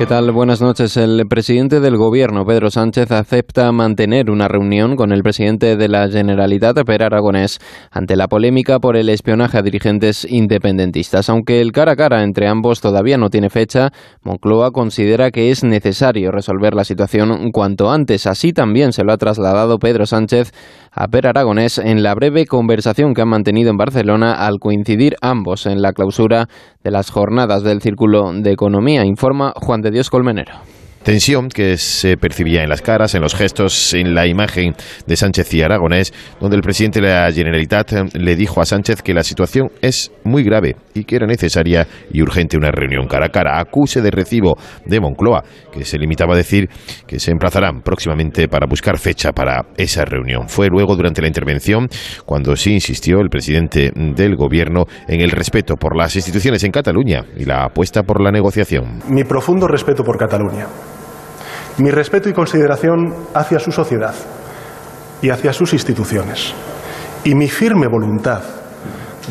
¿Qué tal? Buenas noches. El presidente del Gobierno, Pedro Sánchez, acepta mantener una reunión con el presidente de la Generalitat, Per Aragonés, ante la polémica por el espionaje a dirigentes independentistas. Aunque el cara a cara entre ambos todavía no tiene fecha, Moncloa considera que es necesario resolver la situación cuanto antes. Así también se lo ha trasladado Pedro Sánchez a Per Aragonés en la breve conversación que han mantenido en Barcelona al coincidir ambos en la clausura de las jornadas del Círculo de Economía, informa Juan de Dios Colmenero. Tensión que se percibía en las caras, en los gestos, en la imagen de Sánchez y Aragonés, donde el presidente de la Generalitat le dijo a Sánchez que la situación es muy grave y que era necesaria y urgente una reunión cara a cara. Acuse de recibo de Moncloa, que se limitaba a decir que se emplazarán próximamente para buscar fecha para esa reunión. Fue luego durante la intervención cuando sí insistió el presidente del gobierno en el respeto por las instituciones en Cataluña y la apuesta por la negociación. Mi profundo respeto por Cataluña mi respeto y consideración hacia su sociedad y hacia sus instituciones y mi firme voluntad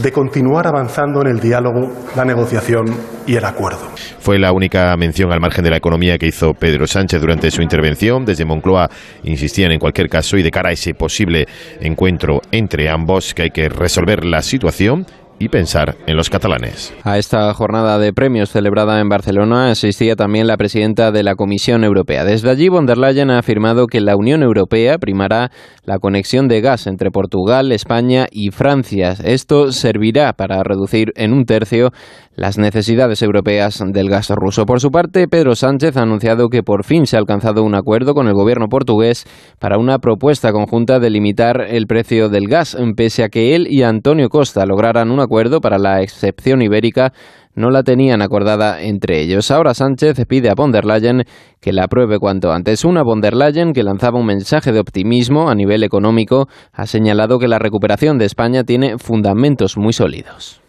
de continuar avanzando en el diálogo, la negociación y el acuerdo. Fue la única mención al margen de la economía que hizo Pedro Sánchez durante su intervención. Desde Moncloa insistían en cualquier caso y de cara a ese posible encuentro entre ambos que hay que resolver la situación y pensar en los catalanes. A esta jornada de premios celebrada en Barcelona asistía también la presidenta de la Comisión Europea. Desde allí, von der Leyen ha afirmado que la Unión Europea primará la conexión de gas entre Portugal, España y Francia. Esto servirá para reducir en un tercio las necesidades europeas del gas ruso. Por su parte, Pedro Sánchez ha anunciado que por fin se ha alcanzado un acuerdo con el gobierno portugués para una propuesta conjunta de limitar el precio del gas, pese a que él y Antonio Costa lograran un para la excepción ibérica no la tenían acordada entre ellos. Ahora Sánchez pide a von der Leyen que la apruebe cuanto antes. Una von der Leyen que lanzaba un mensaje de optimismo a nivel económico ha señalado que la recuperación de España tiene fundamentos muy sólidos.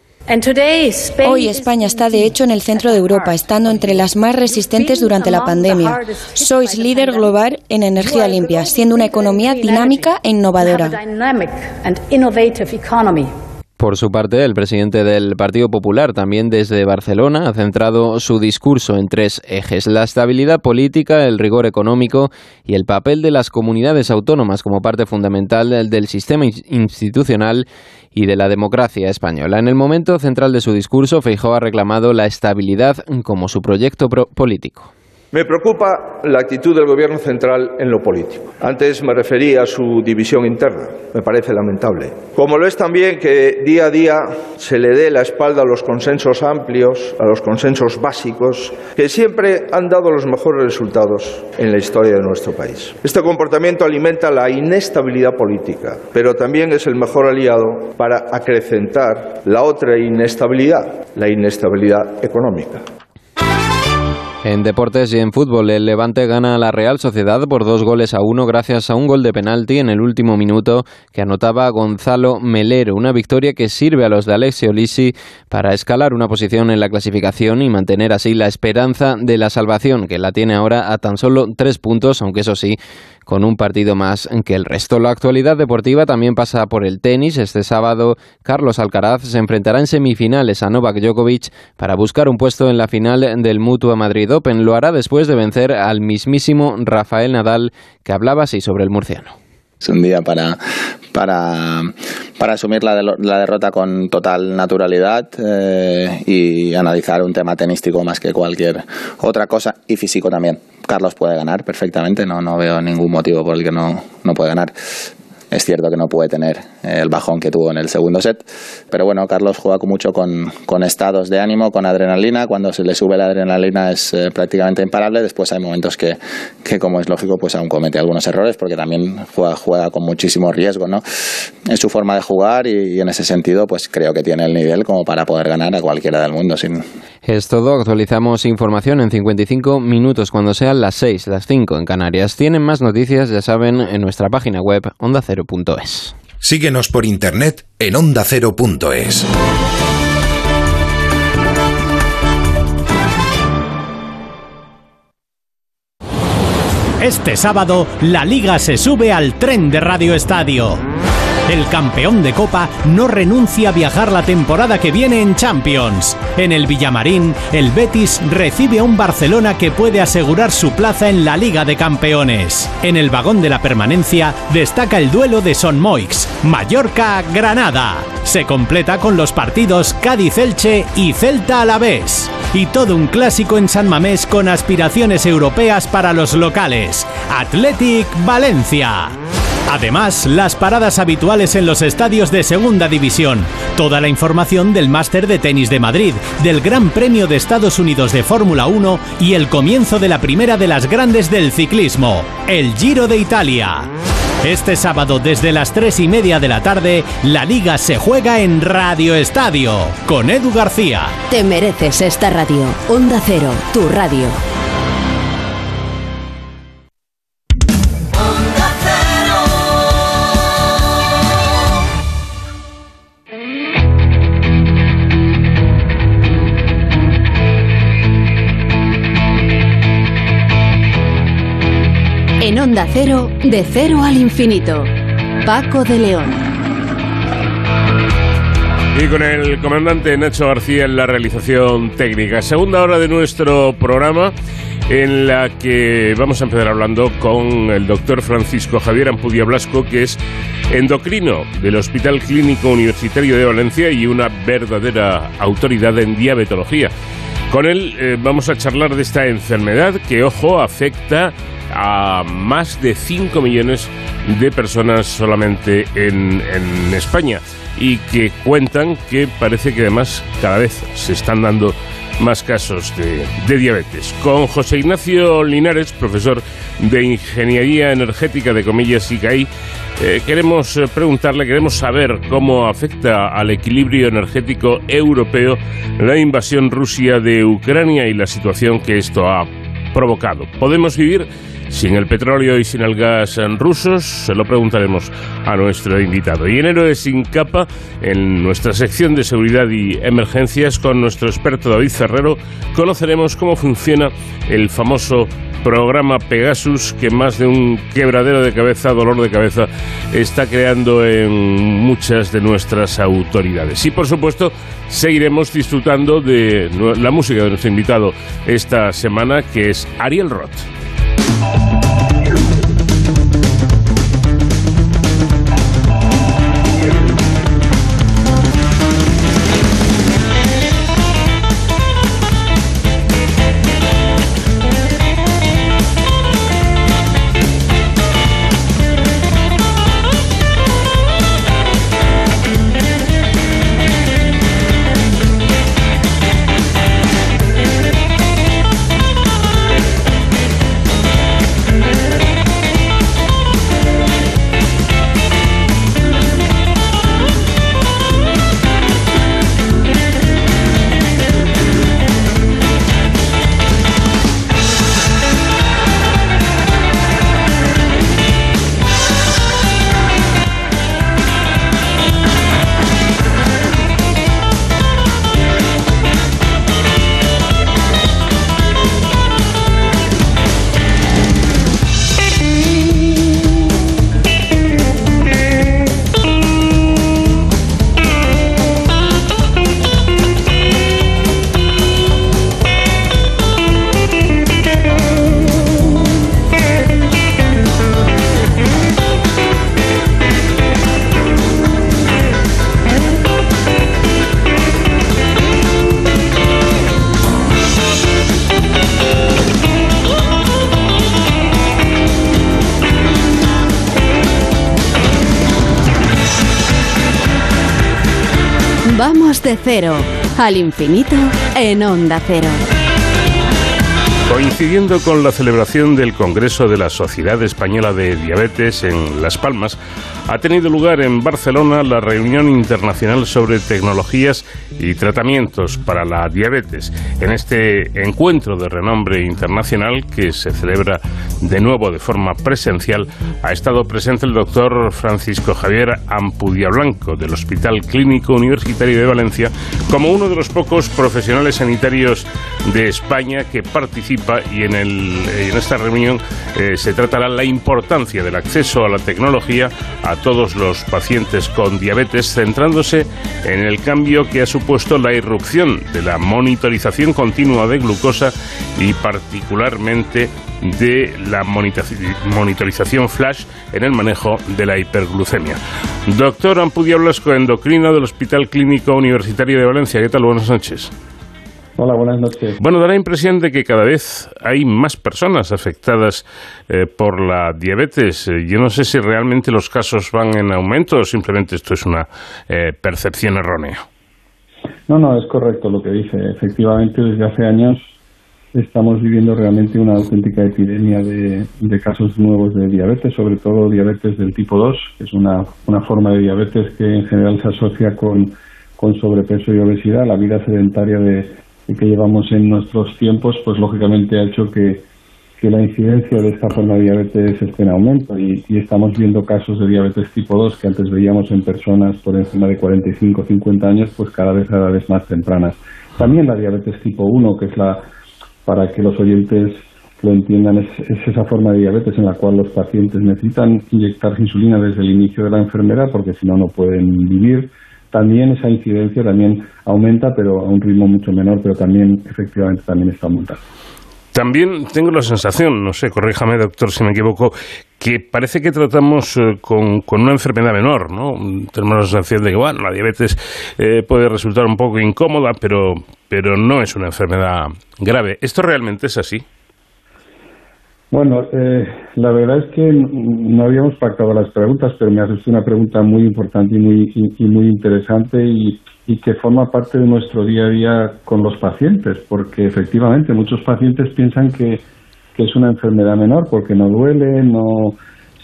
Hoy España está de hecho en el centro de Europa, estando entre las más resistentes durante la pandemia. Sois líder global en energía limpia, siendo una economía dinámica e innovadora. Por su parte, el presidente del Partido Popular, también desde Barcelona, ha centrado su discurso en tres ejes. La estabilidad política, el rigor económico y el papel de las comunidades autónomas como parte fundamental del sistema institucional y de la democracia española. En el momento central de su discurso, Feijóo ha reclamado la estabilidad como su proyecto político. Me preocupa la actitud del Gobierno central en lo político. Antes me refería a su división interna. Me parece lamentable. Como lo es también que día a día se le dé la espalda a los consensos amplios, a los consensos básicos, que siempre han dado los mejores resultados en la historia de nuestro país. Este comportamiento alimenta la inestabilidad política, pero también es el mejor aliado para acrecentar la otra inestabilidad, la inestabilidad económica. En deportes y en fútbol, el Levante gana a la Real Sociedad por dos goles a uno gracias a un gol de penalti en el último minuto que anotaba Gonzalo Melero. Una victoria que sirve a los de Alexio Lisi para escalar una posición en la clasificación y mantener así la esperanza de la salvación, que la tiene ahora a tan solo tres puntos, aunque eso sí, con un partido más que el resto. La actualidad deportiva también pasa por el tenis. Este sábado, Carlos Alcaraz se enfrentará en semifinales a Novak Djokovic para buscar un puesto en la final del Mutua Madrid Open. Lo hará después de vencer al mismísimo Rafael Nadal, que hablaba así sobre el murciano. Es un día para, para, para asumir la, la, derrota con total naturalidad eh, y analizar un tema tenístico más que cualquier otra cosa y físico también. Carlos puede ganar perfectamente, no, no veo ningún motivo por el que no, no puede ganar. Es cierto que no puede tener el bajón que tuvo en el segundo set, pero bueno, Carlos juega mucho con, estados de ánimo, con adrenalina. Cuando se le sube la adrenalina es eh, prácticamente imparable. Después hay momentos que, que, como es lógico, pues aún comete algunos errores porque también juega, juega con muchísimo riesgo, ¿no? Es su forma de jugar y, en ese sentido, pues creo que tiene el nivel como para poder ganar a cualquiera del mundo. Es todo. Actualizamos información en 55 minutos cuando sean las 6, las 5 en Canarias. Tienen más noticias, ya saben, en nuestra página web onda cero Síguenos por internet en ondacero.es. Este sábado, la liga se sube al tren de Radio Estadio. El campeón de Copa no renuncia a viajar la temporada que viene en Champions. En el Villamarín, el Betis recibe a un Barcelona que puede asegurar su plaza en la Liga de Campeones. En el vagón de la permanencia destaca el duelo de Son Moix, Mallorca-Granada. Se completa con los partidos Cádiz-Elche y Celta-Alavés. Y todo un clásico en San Mamés con aspiraciones europeas para los locales. Athletic Valencia. Además, las paradas habituales en los estadios de Segunda División, toda la información del Máster de Tenis de Madrid, del Gran Premio de Estados Unidos de Fórmula 1 y el comienzo de la primera de las grandes del ciclismo, el Giro de Italia. Este sábado desde las 3 y media de la tarde, la liga se juega en Radio Estadio con Edu García. Te mereces esta radio. Onda Cero, tu radio. Onda Cero, de cero al infinito. Paco de León. Y con el comandante Nacho García en la realización técnica. Segunda hora de nuestro programa en la que vamos a empezar hablando con el doctor Francisco Javier Ampudia Blasco, que es endocrino del Hospital Clínico Universitario de Valencia y una verdadera autoridad en diabetología. Con él eh, vamos a charlar de esta enfermedad que, ojo, afecta a más de 5 millones de personas solamente en, en España y que cuentan que parece que además cada vez se están dando más casos de, de, diabetes. Con José Ignacio Linares, profesor de Ingeniería Energética de Comillas ICAI, eh, queremos preguntarle, queremos saber cómo afecta al equilibrio energético europeo la invasión Rusia de Ucrania y la situación que esto ha provocado. ¿Podemos vivir sin el petróleo y sin el gas rusos? Se lo preguntaremos a nuestro invitado. Y en Héroes sin capa, en nuestra sección de seguridad y emergencias, con nuestro experto David Ferrero, conoceremos cómo funciona el famoso programa Pegasus que más de un quebradero de cabeza, dolor de cabeza, está creando en muchas de nuestras autoridades. Y por supuesto, seguiremos disfrutando de la música de nuestro invitado esta semana, que es Ariel Roth. Oh, al infinito en onda cero. Coincidiendo con la celebración del Congreso de la Sociedad Española de Diabetes en Las Palmas, ha tenido lugar en Barcelona la reunión internacional sobre tecnologías y tratamientos para la diabetes. En este encuentro de renombre internacional que se celebra de nuevo de forma presencial, ha estado presente el doctor Francisco Javier Ampudia Blanco del Hospital Clínico Universitario de Valencia como uno de los pocos profesionales sanitarios de España que participa y en, en esta reunión eh, se tratará la importancia del acceso a la tecnología a todos los pacientes con diabetes, centrándose en el cambio que ha supuesto la irrupción de la monitorización continua de glucosa y particularmente de la monitorización flash en el manejo de la hiperglucemia. Doctor Ampudia Blasco, endocrino del Hospital Clínico Universitario de Valencia. ¿Qué tal? Buenas noches. Hola, buenas noches. Bueno, da la impresión de que cada vez hay más personas afectadas eh, por la diabetes. Eh, yo no sé si realmente los casos van en aumento o simplemente esto es una eh, percepción errónea. No, no, es correcto lo que dice. Efectivamente, desde hace años estamos viviendo realmente una auténtica epidemia de, casos nuevos de diabetes, sobre todo diabetes del tipo 2, que es una, una forma de diabetes que en general se asocia con, con sobrepeso y obesidad. La vida sedentaria de que llevamos en nuestros tiempos, pues lógicamente ha hecho que, la incidencia de esta forma de diabetes esté en aumento y, estamos viendo casos de diabetes tipo 2 que antes veíamos en personas por encima de 45 o 50 años, pues cada vez cada vez más tempranas. También la diabetes tipo 1, que es la, para que los oyentes lo entiendan, es, es, esa forma de diabetes en la cual los pacientes necesitan inyectar insulina desde el inicio de la enfermedad porque si no, no pueden vivir también esa incidencia también aumenta, pero a un ritmo mucho menor, pero también efectivamente también está aumentando. También tengo la sensación, no sé, corríjame doctor si me equivoco, que parece que tratamos eh, con, una enfermedad menor, ¿no? Tenemos la sensación de que, bueno, la diabetes eh, puede resultar un poco incómoda, pero, pero no es una enfermedad grave. ¿Esto realmente es así? Bueno, eh, la verdad es que no habíamos pactado las preguntas, pero me haces una pregunta muy importante y muy, y, muy interesante y, que forma parte de nuestro día a día con los pacientes, porque efectivamente muchos pacientes piensan que, es una enfermedad menor porque no duele, no,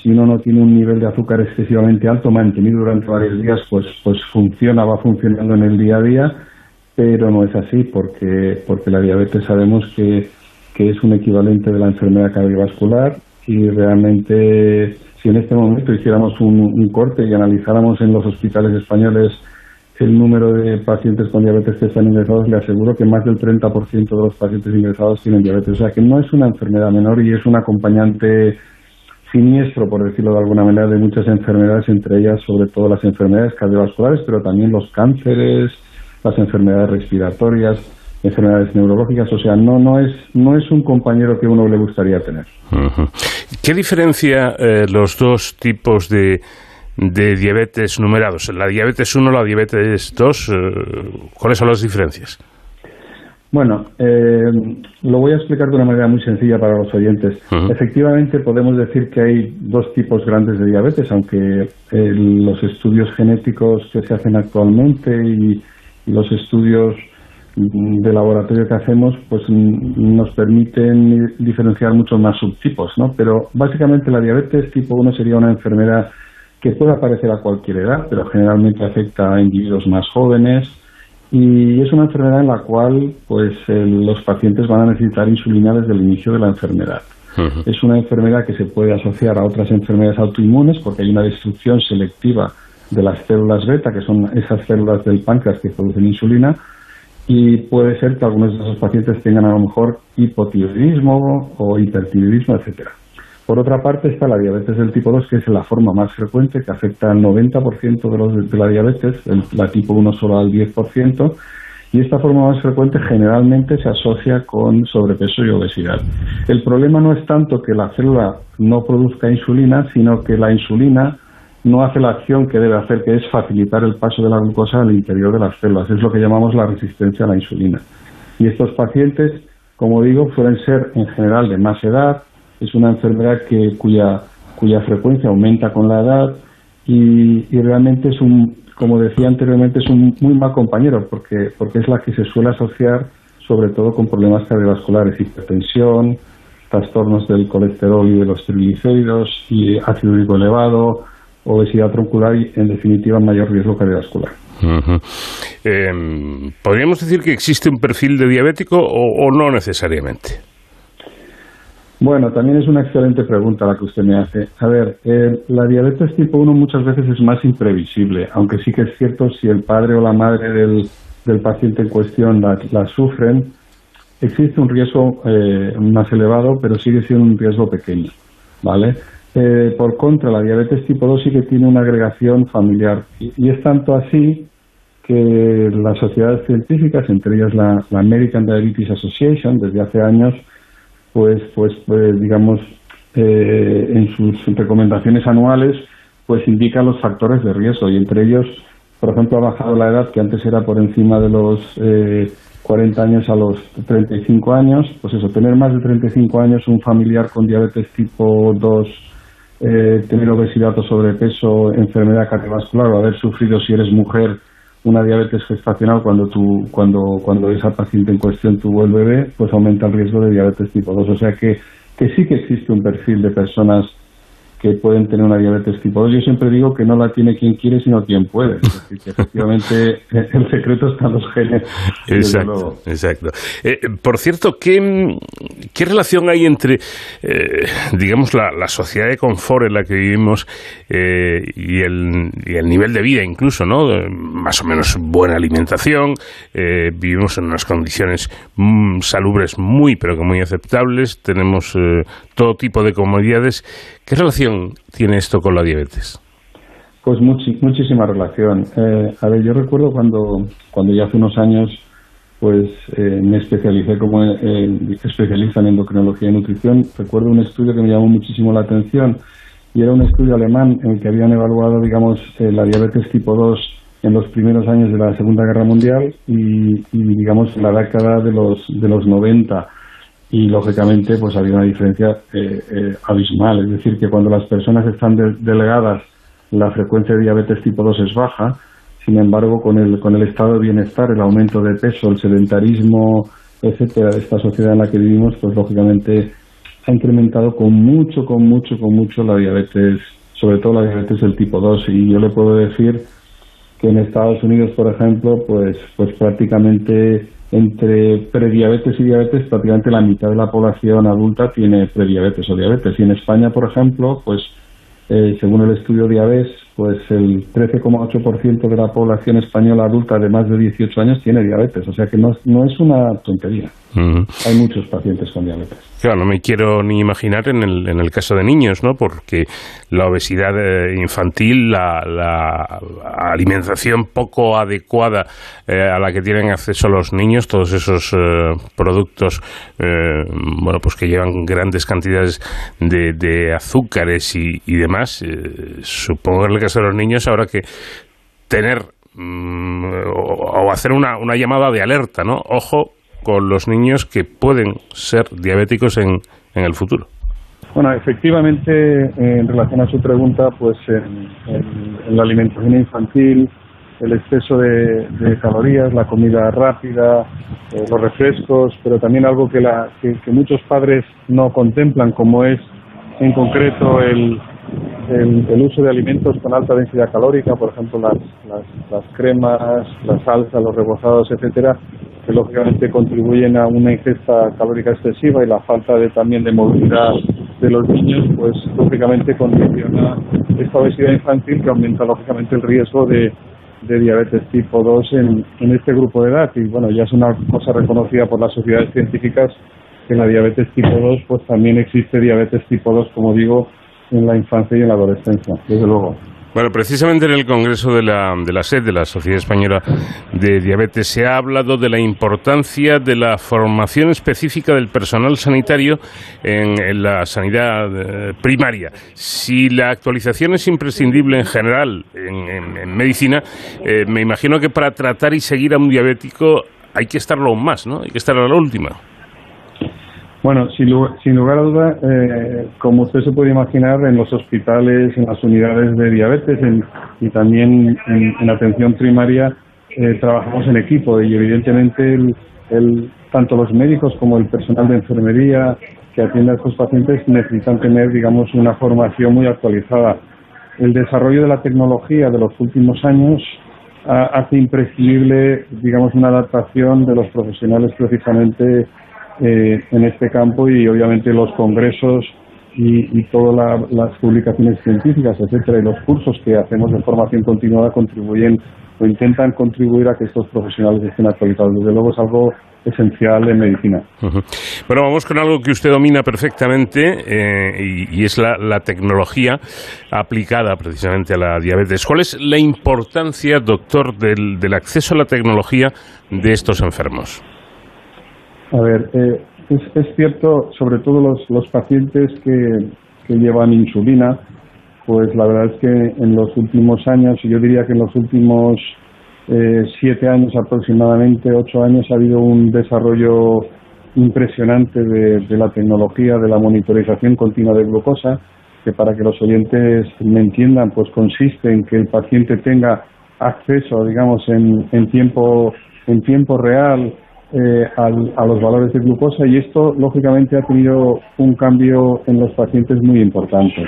si uno no tiene un nivel de azúcar excesivamente alto mantenido durante varios días, pues, pues funciona, va funcionando en el día a día, pero no es así porque, porque la diabetes sabemos que que es un equivalente de la enfermedad cardiovascular y realmente si en este momento hiciéramos un, corte y analizáramos en los hospitales españoles el número de pacientes con diabetes que están ingresados, le aseguro que más del 30% de los pacientes ingresados tienen diabetes. O sea que no es una enfermedad menor y es un acompañante siniestro, por decirlo de alguna manera, de muchas enfermedades, entre ellas sobre todo las enfermedades cardiovasculares, pero también los cánceres, las enfermedades respiratorias, enfermedades neurológicas, o sea, no no es no es un compañero que uno le gustaría tener. ¿Qué diferencia eh, los dos tipos de, de diabetes numerados? La diabetes 1, la diabetes 2, eh, ¿cuáles son las diferencias? Bueno, eh, lo voy a explicar de una manera muy sencilla para los oyentes. Efectivamente, podemos decir que hay dos tipos grandes de diabetes, aunque los estudios genéticos que se hacen actualmente y los estudios de laboratorio que hacemos pues nos permiten diferenciar muchos más subtipos, ¿no? Pero básicamente la diabetes tipo 1 sería una enfermedad que puede aparecer a cualquier edad, pero generalmente afecta a individuos más jóvenes y es una enfermedad en la cual pues los pacientes van a necesitar insulina desde el inicio de la enfermedad. Es una enfermedad que se puede asociar a otras enfermedades autoinmunes porque hay una destrucción selectiva de las células beta, que son esas células del páncreas que producen insulina, y puede ser que algunos de esos pacientes tengan a lo mejor hipotiroidismo o hipertiroidismo, etcétera. Por otra parte está la diabetes del tipo 2, que es la forma más frecuente, que afecta al 90% de, los, de la diabetes, la tipo 1 solo al 10%, y esta forma más frecuente generalmente se asocia con sobrepeso y obesidad. El problema no es tanto que la célula no produzca insulina, sino que la insulina no hace la acción que debe hacer, que es facilitar el paso de la glucosa al interior de las células. Es lo que llamamos la resistencia a la insulina. Y estos pacientes, como digo, suelen ser en general de más edad. Es una enfermedad que, cuya, cuya frecuencia aumenta con la edad y, realmente es un, como decía anteriormente, es un muy mal compañero porque, porque es la que se suele asociar sobre todo con problemas cardiovasculares, hipertensión, trastornos del colesterol y de los triglicéridos y ácido úrico elevado, obesidad troncular y, en definitiva, mayor riesgo cardiovascular. Em, ¿Podríamos decir que existe un perfil de diabético o, no necesariamente? Bueno, también es una excelente pregunta la que usted me hace. A ver, eh, la diabetes tipo 1 muchas veces es más imprevisible, aunque sí que es cierto si el padre o la madre del, del paciente en cuestión la, sufren, existe un riesgo eh, más elevado, pero sigue siendo un riesgo pequeño, ¿vale? Eh, por contra, la diabetes tipo 2 sí que tiene una agregación familiar. Y, es tanto así que las sociedades científicas, entre ellas la, American Diabetes Association, desde hace años, pues, pues, pues digamos, eh, en sus recomendaciones anuales, pues indica los factores de riesgo. Y entre ellos, por ejemplo, ha bajado la edad que antes era por encima de los 40 eh, años a los 35 años, pues eso, tener más de 35 años un familiar con diabetes tipo 2 eh, tener obesidad o sobrepeso, enfermedad cardiovascular o haber sufrido si eres mujer una diabetes gestacional cuando tu, cuando cuando esa paciente en cuestión tuvo el bebé, pues aumenta el riesgo de diabetes tipo 2. O sea que, que sí que existe un perfil de personas que pueden tener una diabetes tipo 2. Yo siempre digo que no la tiene quien quiere, sino quien puede. Es decir, que efectivamente el secreto está en los genes. Exacto, exacto. Eh, por cierto, ¿qué, ¿qué, relación hay entre, eh, digamos, la, la, sociedad de confort en la que vivimos eh, y, el, y, el, nivel de vida incluso, ¿no? Más o menos buena alimentación, vivimos en unas condiciones mm, salubres muy, pero que muy aceptables, tenemos todo tipo de comodidades. ¿Qué relación tiene esto con la diabetes? Pues muchísima relación. Eh, a ver, yo recuerdo cuando, cuando ya hace unos años pues eh, me especialicé como eh, especialista en endocrinología y nutrición. Recuerdo un estudio que me llamó muchísimo la atención y era un estudio alemán en el que habían evaluado, digamos, la diabetes tipo 2 en los primeros años de la Segunda Guerra Mundial y, y digamos, la década de los, de los 90 y lógicamente pues había una diferencia eh, eh, abismal, es decir, que cuando las personas están delegadas la frecuencia de diabetes tipo 2 es baja, sin embargo con el, con el estado de bienestar, el aumento de peso, el sedentarismo, etcétera, de esta sociedad en la que vivimos, pues lógicamente ha incrementado con mucho, con mucho, con mucho la diabetes, sobre todo la diabetes del tipo 2 y yo le puedo decir que en Estados Unidos, por ejemplo, pues, pues prácticamente entre prediabetes y diabetes, prácticamente la mitad de la población adulta tiene prediabetes o diabetes. Y en España, por ejemplo, pues eh, según el estudio Diabetes, pues el 13,8% de la población española adulta de más de 18 años tiene diabetes. O sea que no, no es una tontería. Hay muchos pacientes con diabetes. Claro, no me quiero ni imaginar en el, en el caso de niños, ¿no? Porque la obesidad eh, infantil, la, alimentación poco adecuada eh, a la que tienen acceso los niños, todos esos eh, productos, bueno, pues que llevan grandes cantidades de, azúcares y, demás, supongo que en el caso de los niños habrá que tener mm, o, hacer una, una llamada de alerta, ¿no? Ojo, con los niños que pueden ser diabéticos en, en el futuro? Bueno, efectivamente, en relación a su pregunta, pues en, la alimentación infantil, el exceso de, calorías, la comida rápida, eh, los refrescos, pero también algo que, la, que, muchos padres no contemplan, como es en concreto el, el, uso de alimentos con alta densidad calórica, por ejemplo las, las, las cremas, las salsas, los rebozados, etcétera, que lógicamente contribuyen a una ingesta calórica excesiva y la falta de también de movilidad de los niños, pues lógicamente condiciona esta obesidad infantil que aumenta lógicamente el riesgo de, de diabetes tipo 2 en, en este grupo de edad. Y bueno, ya es una cosa reconocida por las sociedades científicas que en la diabetes tipo 2 pues también existe diabetes tipo 2, como digo, en la infancia y en la adolescencia, desde luego. Bueno, precisamente en el Congreso de la, de la SED, de la Sociedad Española de Diabetes, se ha hablado de la importancia de la formación específica del personal sanitario en, la sanidad eh, primaria. Si la actualización es imprescindible en general en, medicina, eh, me imagino que para tratar y seguir a un diabético hay que estarlo aún más, ¿no? Hay que estar a la última. Bueno, sin, lugar a duda, eh, como usted se puede imaginar, en los hospitales, en las unidades de diabetes y también en, atención primaria, eh, trabajamos en equipo y evidentemente el, tanto los médicos como el personal de enfermería que atiende a estos pacientes necesitan tener, digamos, una formación muy actualizada. El desarrollo de la tecnología de los últimos años hace imprescindible, digamos, una adaptación de los profesionales precisamente eh, en este campo y obviamente los congresos y, todas las publicaciones científicas, etcétera, y los cursos que hacemos de formación continuada contribuyen o intentan contribuir a que estos profesionales estén actualizados. Desde luego es algo esencial en medicina. Bueno, vamos con algo que usted domina perfectamente eh, y, es la, tecnología aplicada precisamente a la diabetes. ¿Cuál es la importancia, doctor, del, del acceso a la tecnología de estos enfermos? A ver, eh, es, cierto, sobre todo los, los pacientes que, que llevan insulina, pues la verdad es que en los últimos años, y yo diría que en los últimos eh, siete años aproximadamente, ocho años, ha habido un desarrollo impresionante de, de, la tecnología de la monitorización continua de glucosa, que para que los oyentes me entiendan, pues consiste en que el paciente tenga acceso, digamos, en, en tiempo en tiempo real eh, a los valores de glucosa y esto lógicamente ha tenido un cambio en los pacientes muy importante.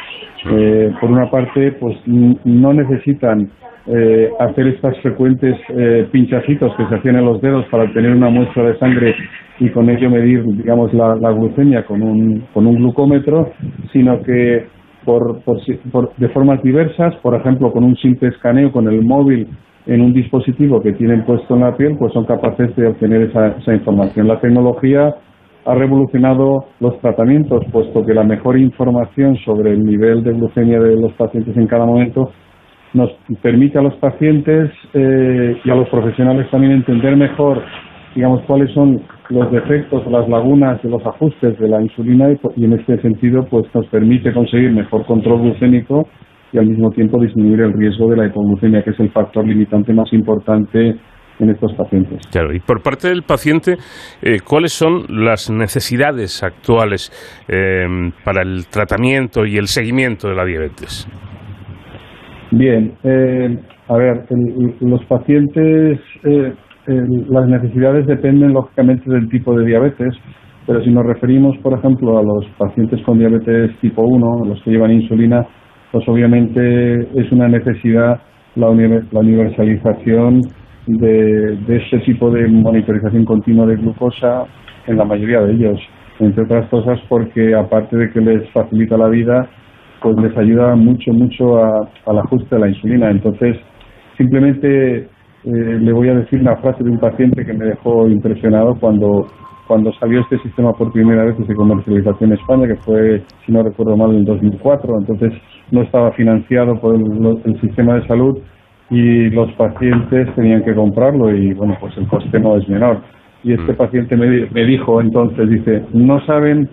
Eh, por una parte, pues no necesitan eh, hacer estas frecuentes eh, pinchacitos que se hacían en los dedos para obtener una muestra de sangre y con ello medir, digamos, la, glucemia con un, con un glucómetro, sino que por, por, de formas diversas, por ejemplo, con un simple escaneo con el móvil en un dispositivo que tienen puesto en la piel, pues son capaces de obtener esa, información. La tecnología ha revolucionado los tratamientos, puesto que la mejor información sobre el nivel de glucemia de los pacientes en cada momento nos permite a los pacientes eh, y a los profesionales también entender mejor, digamos, cuáles son los defectos las lagunas de los ajustes de la insulina y, y en este sentido, pues nos permite conseguir mejor control glucémico y al mismo tiempo disminuir el riesgo de la hipoglucemia, que es el factor limitante más importante en estos pacientes. Claro, y por parte del paciente, eh, ¿cuáles son las necesidades actuales eh, para el tratamiento y el seguimiento de la diabetes? Bien, eh, a ver, los pacientes, las necesidades dependen lógicamente del tipo de diabetes, pero si nos referimos, por ejemplo, a los pacientes con diabetes tipo 1, los que llevan insulina, pues obviamente es una necesidad la, universalización de, de este tipo de monitorización continua de glucosa en la mayoría de ellos, entre otras cosas porque aparte de que les facilita la vida, pues les ayuda mucho, mucho al ajuste de la insulina. Entonces, simplemente eh, le voy a decir una frase de un paciente que me dejó impresionado cuando cuando salió este sistema por primera vez de comercialización en España, que fue, si no recuerdo mal, en 2004. Entonces no estaba financiado por el, sistema de salud y los pacientes tenían que comprarlo y, bueno, pues el coste no es menor. Y este mm. paciente me, me dijo entonces, dice, no saben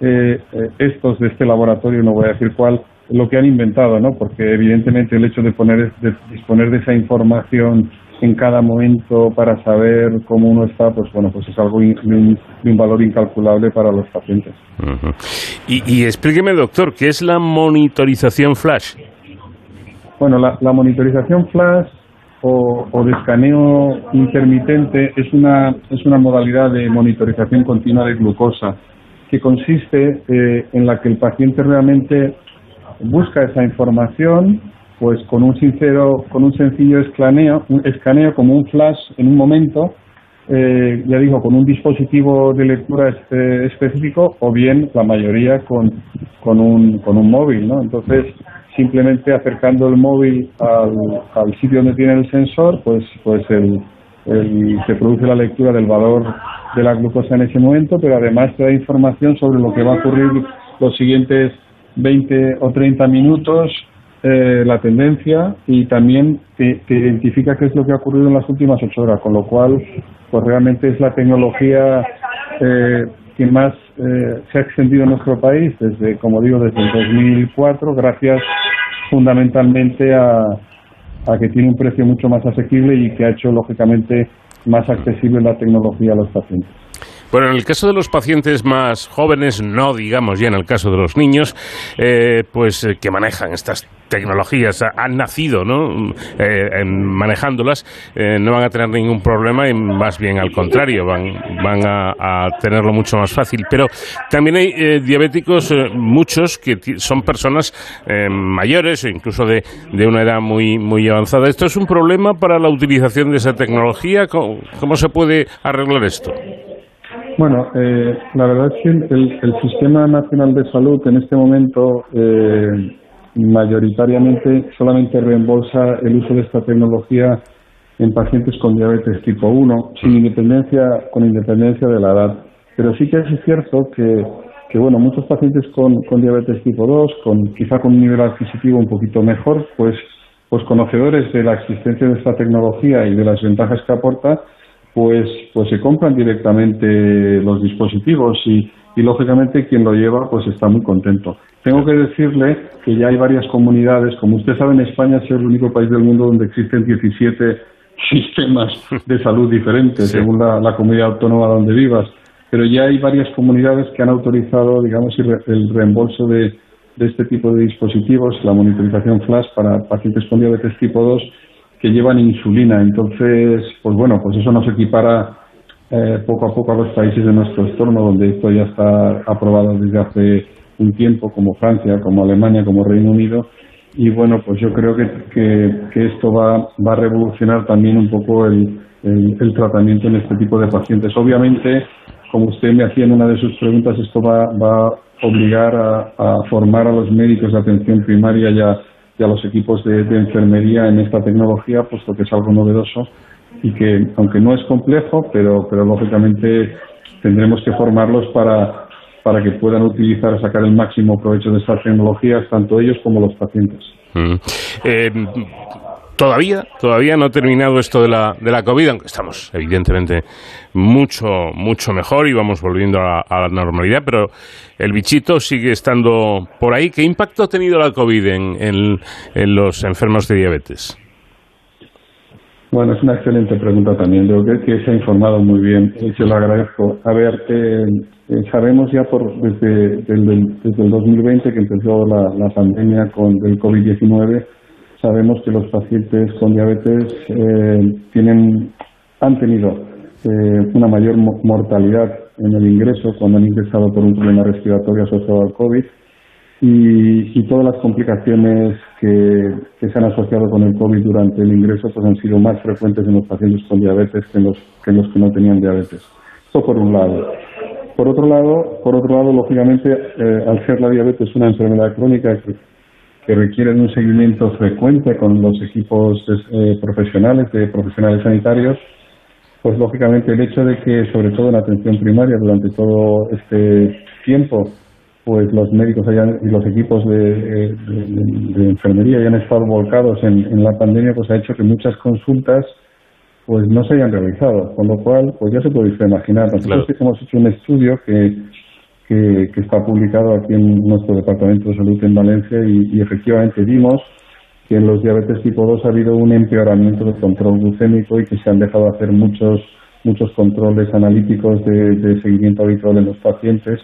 eh, eh, estos de este laboratorio, no voy a decir cuál, lo que han inventado, ¿no? Porque evidentemente el hecho de poner, de disponer de esa información en cada momento para saber cómo uno está, pues bueno, pues es algo de un, valor incalculable para los pacientes. y, explíqueme, doctor, ¿qué es la monitorización flash? Bueno, la, monitorización flash o, de escaneo intermitente es una, es una modalidad de monitorización continua de glucosa que consiste eh, en la que el paciente realmente busca esa información pues con un sincero, con un sencillo escaneo, un escaneo como un flash en un momento, eh, ya digo, con un dispositivo de lectura este, específico o bien la mayoría con, con, un, con un móvil, ¿no? Entonces, simplemente acercando el móvil al, al sitio donde tiene el sensor, pues, pues el, se produce la lectura del valor de la glucosa en ese momento, pero además te da información sobre lo que va a ocurrir los siguientes 20 o 30 minutos eh, la tendencia y también te, identifica qué es lo que ha ocurrido en las últimas ocho horas, con lo cual, pues realmente es la tecnología eh, que más eh, se ha extendido en nuestro país desde, como digo, desde el 2004, gracias fundamentalmente a, a que tiene un precio mucho más asequible y que ha hecho lógicamente más accesible la tecnología a los pacientes. Bueno, en el caso de los pacientes más jóvenes, no digamos ya en el caso de los niños, eh, pues eh, que manejan estas tecnologías, han nacido ¿no? Eh, manejándolas, no van a tener ningún problema y más bien al contrario, van, van a, tenerlo mucho más fácil. Pero también hay diabéticos, muchos, que son personas mayores o incluso de, de, una edad muy, muy avanzada. ¿Esto es un problema para la utilización de esa tecnología? cómo se puede arreglar esto? Bueno, eh, la verdad es que el, Sistema Nacional de Salud en este momento eh, mayoritariamente solamente reembolsa el uso de esta tecnología en pacientes con diabetes tipo 1, sin independencia, con independencia de la edad. Pero sí que es cierto que, que bueno, muchos pacientes con, con diabetes tipo 2, con, quizá con un nivel adquisitivo un poquito mejor, pues, pues conocedores de la existencia de esta tecnología y de las ventajas que aporta, pues, pues se compran directamente los dispositivos y, y lógicamente quien lo lleva pues está muy contento. Tengo que decirle que ya hay varias comunidades, como usted sabe en España es el único país del mundo donde existen 17 sistemas de salud diferentes según la, comunidad autónoma donde vivas, pero ya hay varias comunidades que han autorizado, digamos, el reembolso de, de este tipo de dispositivos, la monitorización flash para pacientes con diabetes tipo 2 que llevan insulina. Entonces, pues bueno, pues eso nos equipara eh, poco a poco a los países de nuestro entorno, donde esto ya está aprobado desde hace un tiempo, como Francia, como Alemania, como Reino Unido. Y bueno, pues yo creo que, que, esto va, va a revolucionar también un poco el, el, tratamiento en este tipo de pacientes. Obviamente, como usted me hacía en una de sus preguntas, esto va, va a obligar a, a formar a los médicos de atención primaria ya a los equipos de, enfermería en esta tecnología, puesto que es algo novedoso y que, aunque no es complejo, pero, pero lógicamente tendremos que formarlos para, para que puedan utilizar, sacar el máximo provecho de estas tecnologías, tanto ellos como los pacientes. Mm. Eh, todavía, todavía no ha terminado esto de la, de la COVID, aunque estamos evidentemente mucho, mucho mejor y vamos volviendo a, la normalidad, pero el bichito sigue estando por ahí. ¿Qué impacto ha tenido la COVID en, en, los enfermos de diabetes? Bueno, es una excelente pregunta también. Creo que, se ha informado muy bien y se lo agradezco. A ver, eh, eh, sabemos ya por desde, desde, el, desde el 2020 que empezó la, la pandemia con el COVID-19 sabemos que los pacientes con diabetes eh, tienen, han tenido eh, una mayor mortalidad en el ingreso cuando han ingresado por un problema respiratorio asociado al COVID y, todas las complicaciones que, se han asociado con el COVID durante el ingreso pues han sido más frecuentes en los pacientes con diabetes que en los que, los que no tenían diabetes. Esto por un lado. Por otro lado, por otro lado lógicamente, eh, al ser la diabetes una enfermedad crónica que, requiere de un seguimiento frecuente con los equipos eh, profesionales, de profesionales sanitarios, pues lógicamente el hecho de que, sobre todo en atención primaria, durante todo este tiempo, pues los médicos hayan, y los equipos de, enfermería hayan estado volcados en, la pandemia, pues ha hecho que muchas consultas pues no se hayan realizado, con lo cual pues ya se puede imaginar. Nosotros hemos hecho un estudio que, que, está publicado aquí en nuestro Departamento de Salud en Valencia y, efectivamente vimos que en los diabetes tipo 2 ha habido un empeoramiento del control glucémico y que se han dejado hacer muchos muchos controles analíticos de, de seguimiento habitual en los pacientes.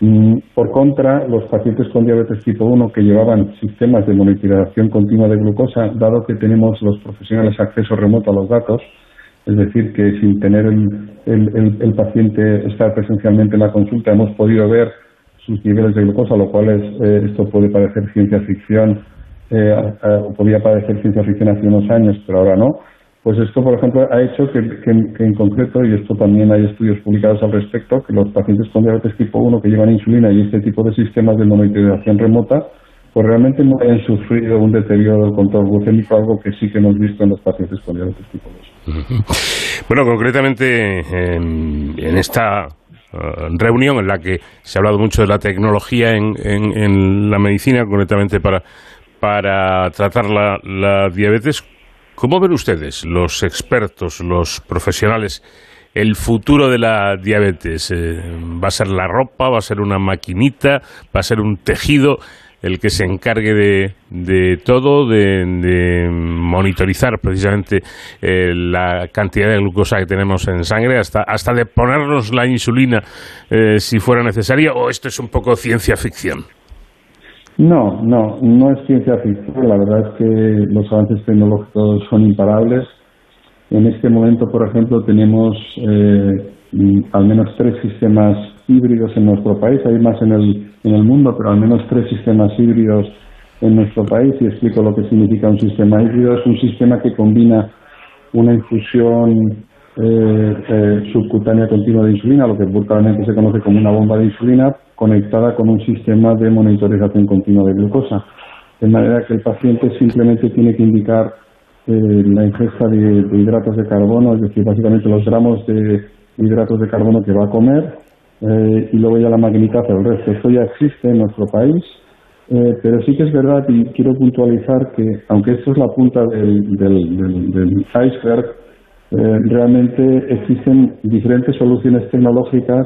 Mm, por contra, los pacientes con diabetes tipo 1 que llevaban sistemas de monitorización continua de glucosa, dado que tenemos los profesionales acceso remoto a los datos, es decir, que sin tener el, paciente estar presencialmente en la consulta hemos podido ver sus niveles de glucosa, lo cual es, eh, esto puede parecer ciencia ficción, eh, podía parecer ciencia ficción hace unos años, pero ahora no. Pues esto, por ejemplo, ha hecho que, en concreto, y esto también hay estudios publicados al respecto, que los pacientes con diabetes tipo 1 que llevan insulina y este tipo de sistemas de monitorización remota, pues realmente no hayan sufrido un deterioro del control glucémico, algo que sí que hemos visto en los pacientes con diabetes tipo 2. Bueno, concretamente en, esta eh, reunión en la que se ha hablado mucho de la tecnología en, la medicina, concretamente para, para tratar la, la diabetes, ¿Cómo ven ustedes, los expertos, los profesionales, el futuro de la diabetes? Eh, ¿Va a ser la ropa? ¿Va a ser una maquinita? ¿Va a ser un tejido? El que se encargue de, todo, de, monitorizar precisamente eh, la cantidad de glucosa que tenemos en sangre, hasta, hasta de ponernos la insulina eh, si fuera necesaria, o esto es un poco ciencia ficción. No, no, no es ciencia ficción. La verdad es que los avances tecnológicos son imparables. En este momento, por ejemplo, tenemos eh, al menos tres sistemas híbridos en nuestro país. Hay más en el, en el mundo, pero al menos tres sistemas híbridos en nuestro país. Y explico lo que significa un sistema híbrido. Es un sistema que combina una infusión eh, eh, subcutánea continua de insulina, lo que vulgarmente se conoce como una bomba de insulina, conectada con un sistema de monitorización continua de glucosa. De manera que el paciente simplemente tiene que indicar eh, la ingesta de, hidratos de carbono, es decir, básicamente los gramos de hidratos de carbono que va a comer, eh, y luego ya la magnita hace el resto. Esto ya existe en nuestro país, eh, pero sí que es verdad y quiero puntualizar que, aunque esto es la punta del, del iceberg, realmente existen diferentes soluciones tecnológicas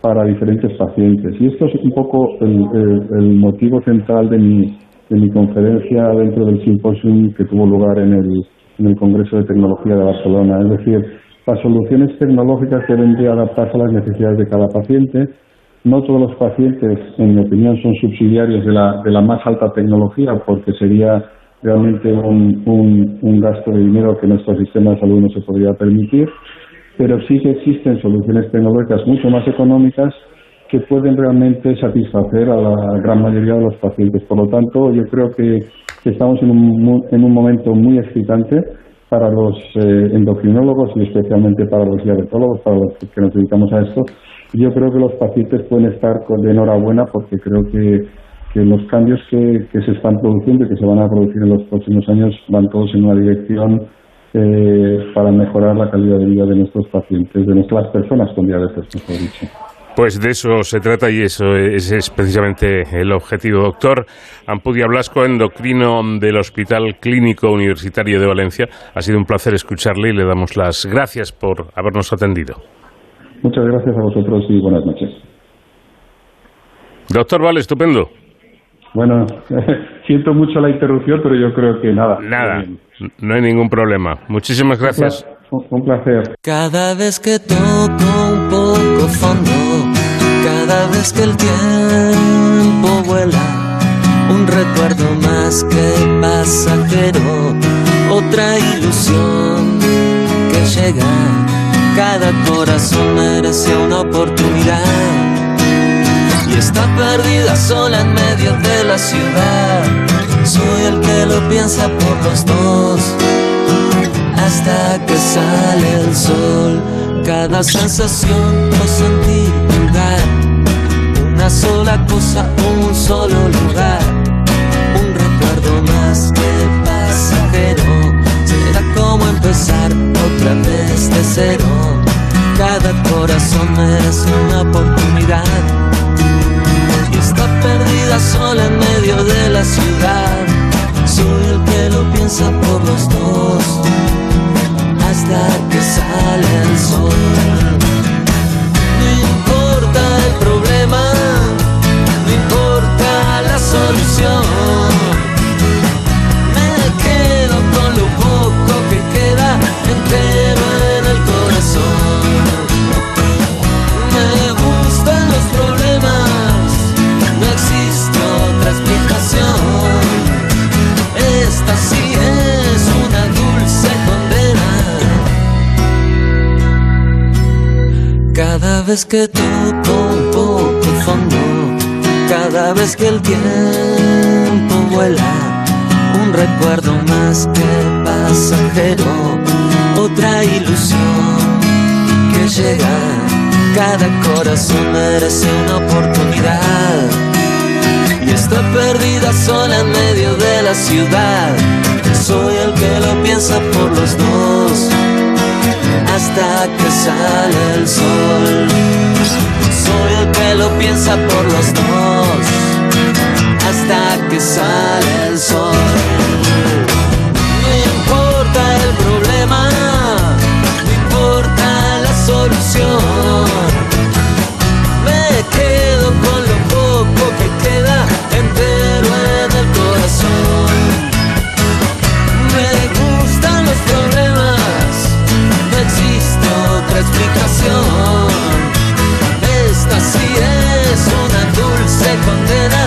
para diferentes pacientes. Y esto es un poco el, motivo central de mi, de mi conferencia dentro del simposium que tuvo lugar en el, en el Congreso de Tecnología de Barcelona. Es decir, las soluciones tecnológicas deben de adaptarse a las necesidades de cada paciente. No todos los pacientes, en mi opinión, son subsidiarios de la, de la más alta tecnología porque sería realmente un, un, gasto de dinero que nuestro sistema de salud no se podría permitir pero sí que existen soluciones tecnológicas mucho más económicas que pueden realmente satisfacer a la gran mayoría de los pacientes. Por lo tanto, yo creo que, estamos en un, en un momento muy excitante para los eh, endocrinólogos y especialmente para los diabetólogos, para los que nos dedicamos a esto. Yo creo que los pacientes pueden estar de enhorabuena porque creo que, que los cambios que, que se están produciendo y que se van a producir en los próximos años van todos en una dirección eh, para mejorar la calidad de vida de nuestros pacientes, de nuestras personas con diabetes, mejor dicho. Pues de eso se trata y eso es, es, precisamente el objetivo. Doctor Ampudia Blasco, endocrino del Hospital Clínico Universitario de Valencia, ha sido un placer escucharle y le damos las gracias por habernos atendido. Muchas gracias a vosotros y buenas noches. Doctor Vale, estupendo. Bueno, siento mucho la interrupción, pero yo creo que nada. Nada, no hay ningún problema. Muchísimas gracias. Un placer. Cada vez que toco un poco fondo, cada vez que el tiempo vuela, un recuerdo más que pasajero, otra ilusión que llega. Cada corazón merece una oportunidad y está perdida sola en medio de la ciudad Soy el que lo piensa por los dos. Hasta que sale el sol, cada sensación o sentir lugar. Una sola cosa, un solo lugar. Un recuerdo más que pasajero. Será como empezar otra vez de cero. Cada corazón merece una oportunidad. Y está perdida sola en medio de la ciudad. Soy el que lo piensa por los dos. Hasta que sale el sol. No importa el problema, no importa la solución. Me quedo con lo poco que queda entero en el corazón. Me gustan los problemas, no existe otra explicación. Esta sí es una dulce condena. Cada vez que fondo, cada vez que el tiempo vuela, un recuerdo más que pasajero, otra ilusión que llega. Cada corazón merece una oportunidad y está perdida sola en medio de la ciudad. Soy el que lo piensa por los dos hasta que sale el sol. Soy el que lo piensa por los dos que sale el sol. No importa el problema, no importa la solución. Me quedo con lo poco que queda entero en el corazón. Me gustan los problemas, no existe otra explicación. Esta sí es una dulce condena,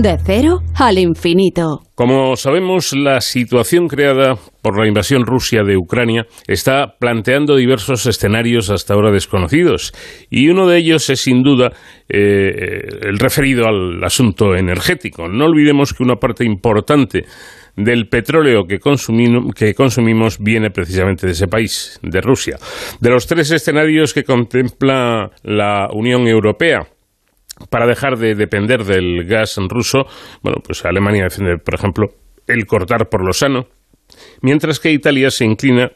De cero al infinito. Como sabemos, la situación creada por la invasión rusa de Ucrania está planteando diversos escenarios hasta ahora desconocidos y uno de ellos es sin duda eh, el referido al asunto energético. No olvidemos que una parte importante del petróleo que, consumimos, que consumimos viene precisamente de ese país, de Rusia. De los tres escenarios que contempla la Unión Europea, para dejar de depender del gas ruso, bueno, pues Alemania defiende, por ejemplo, el cortar por lo sano, mientras que Italia se inclina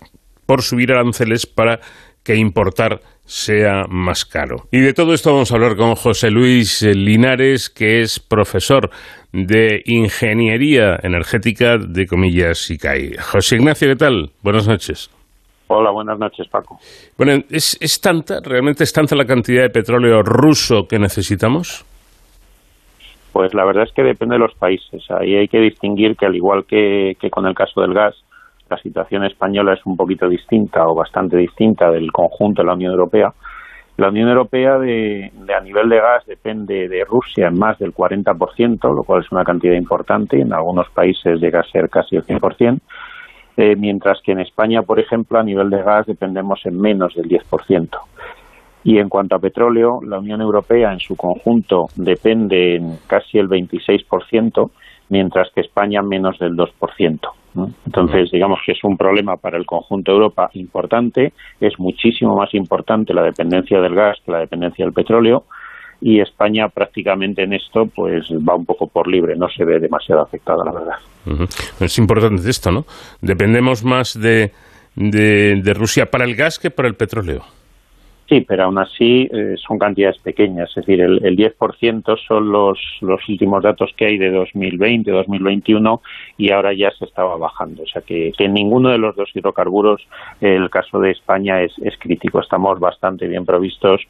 por subir aranceles para que importar sea más caro. Y de todo esto vamos a hablar con José Luis Linares, que es profesor de Ingeniería Energética de Comillas ICAI. José Ignacio, ¿qué tal? Buenas noches. Hola, buenas noches, Paco. Bueno, ¿es, ¿es tanta, realmente es tanta la cantidad de petróleo ruso que necesitamos? Pues la verdad es que depende de los países. Ahí hay que distinguir que al igual que, que con el caso del gas, la situación española es un poquito distinta o bastante distinta del conjunto de la Unión Europea. La Unión Europea de, de, a nivel de gas depende de Rusia en más del 40%, lo cual es una cantidad importante y en algunos países llega a ser casi el 100%, eh, mientras que en España, por ejemplo, a nivel de gas dependemos en menos del 10%. Y en cuanto a petróleo, la Unión Europea en su conjunto depende en casi el 26%, mientras que España menos del 2%. ¿no? Entonces, digamos que es un problema para el conjunto de Europa importante, es muchísimo más importante la dependencia del gas que la dependencia del petróleo, y España prácticamente en esto pues va un poco por libre, no se ve demasiado afectada, la verdad. Es importante esto, ¿no? Dependemos más de, de Rusia para el gas que para el petróleo. Sí, pero aún así eh, son cantidades pequeñas, es decir, el, el 10% son los, los últimos datos que hay de 2020, 2021 y ahora ya se estaba bajando. O sea que, que en ninguno de los dos hidrocarburos el caso de España es, es crítico. Estamos bastante bien provistos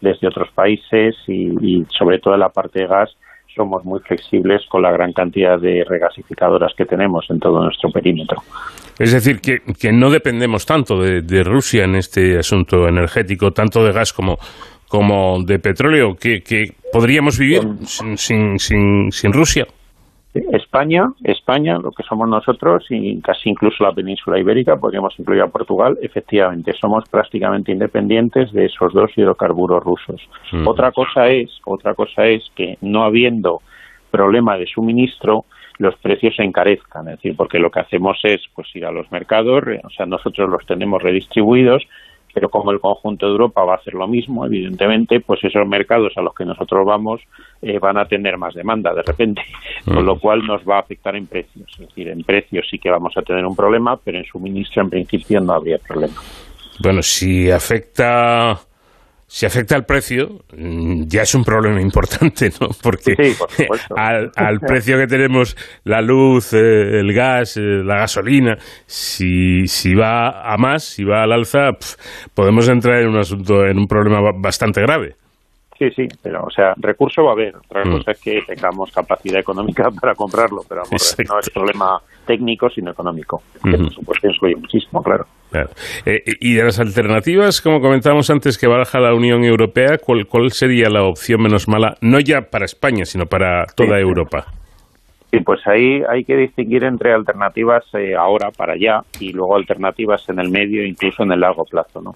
desde otros países y, y sobre todo en la parte de gas somos muy flexibles con la gran cantidad de regasificadoras que tenemos en todo nuestro perímetro. Es decir, que, que no dependemos tanto de, de, Rusia en este asunto energético, tanto de gas como, como de petróleo, que, que podríamos vivir sin, sin, sin, sin Rusia. España, España, lo que somos nosotros y casi incluso la península ibérica, podríamos incluir a Portugal, efectivamente somos prácticamente independientes de esos dos hidrocarburos rusos. Mm. Otra cosa es, otra cosa es que no habiendo problema de suministro, los precios se encarezcan, es decir, porque lo que hacemos es pues ir a los mercados, o sea, nosotros los tenemos redistribuidos, pero como el conjunto de Europa va a hacer lo mismo, evidentemente, pues esos mercados a los que nosotros vamos eh, van a tener más demanda de repente, con lo cual nos va a afectar en precios. Es decir, en precios sí que vamos a tener un problema, pero en suministro en principio no habría problema. Bueno, si afecta si afecta al precio, mm, ya es un problema importante, ¿no? Porque Sí, por supuesto. al, al precio que tenemos la luz, eh, el gas, eh, la gasolina, si, si va a más, si va al alza, pf, podemos entrar en un asunto, en un problema ba- bastante grave. Sí, sí, pero o sea, recurso va a haber. Otra Mm. cosa es que tengamos capacidad económica para comprarlo, pero vamos, no es problema técnico, sino económico. Que Ujú. por supuesto influye muchísimo, claro. Claro. Eh, y de las alternativas, como comentábamos antes, que baraja la Unión Europea, ¿cuál, cuál sería la opción menos mala, no ya para España, sino para toda Europa? Sí, pues ahí hay que distinguir entre alternativas eh, ahora para allá y luego alternativas en el medio, incluso en el largo plazo, ¿no?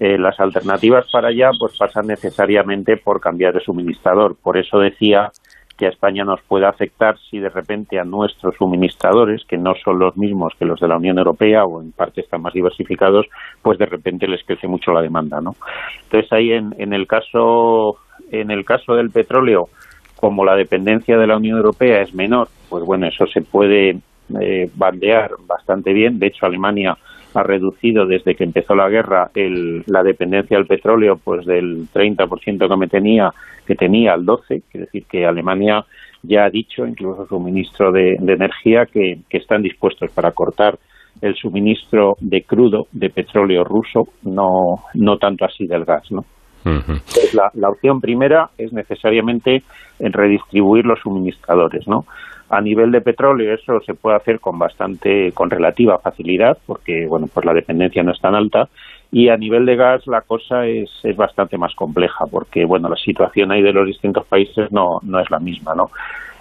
Eh, las alternativas para allá pues pasan necesariamente por cambiar de suministrador. Por eso decía que a España nos puede afectar si de repente a nuestros suministradores, que no son los mismos que los de la Unión Europea o en parte están más diversificados, pues de repente les crece mucho la demanda, ¿no? Entonces ahí en, en el caso en el caso del petróleo, como la dependencia de la Unión Europea es menor, pues bueno, eso se puede eh, bandear bastante bien. De hecho, Alemania ha reducido desde que empezó la guerra el- la dependencia del petróleo pues del 30% que me tenía que tenía al 12, quiere decir que Alemania ya ha dicho, incluso su ministro de, de energía, que, que están dispuestos para cortar el suministro de crudo de petróleo ruso, no no tanto así del gas, ¿no? Entonces, la, la opción primera es necesariamente en redistribuir los suministradores, ¿no? A nivel de petróleo eso se puede hacer con bastante, con relativa facilidad, porque bueno, pues la dependencia no es tan alta. Y a nivel de gas la cosa es, es bastante más compleja, porque bueno, la situación ahí de los distintos países no, no es la misma, ¿no?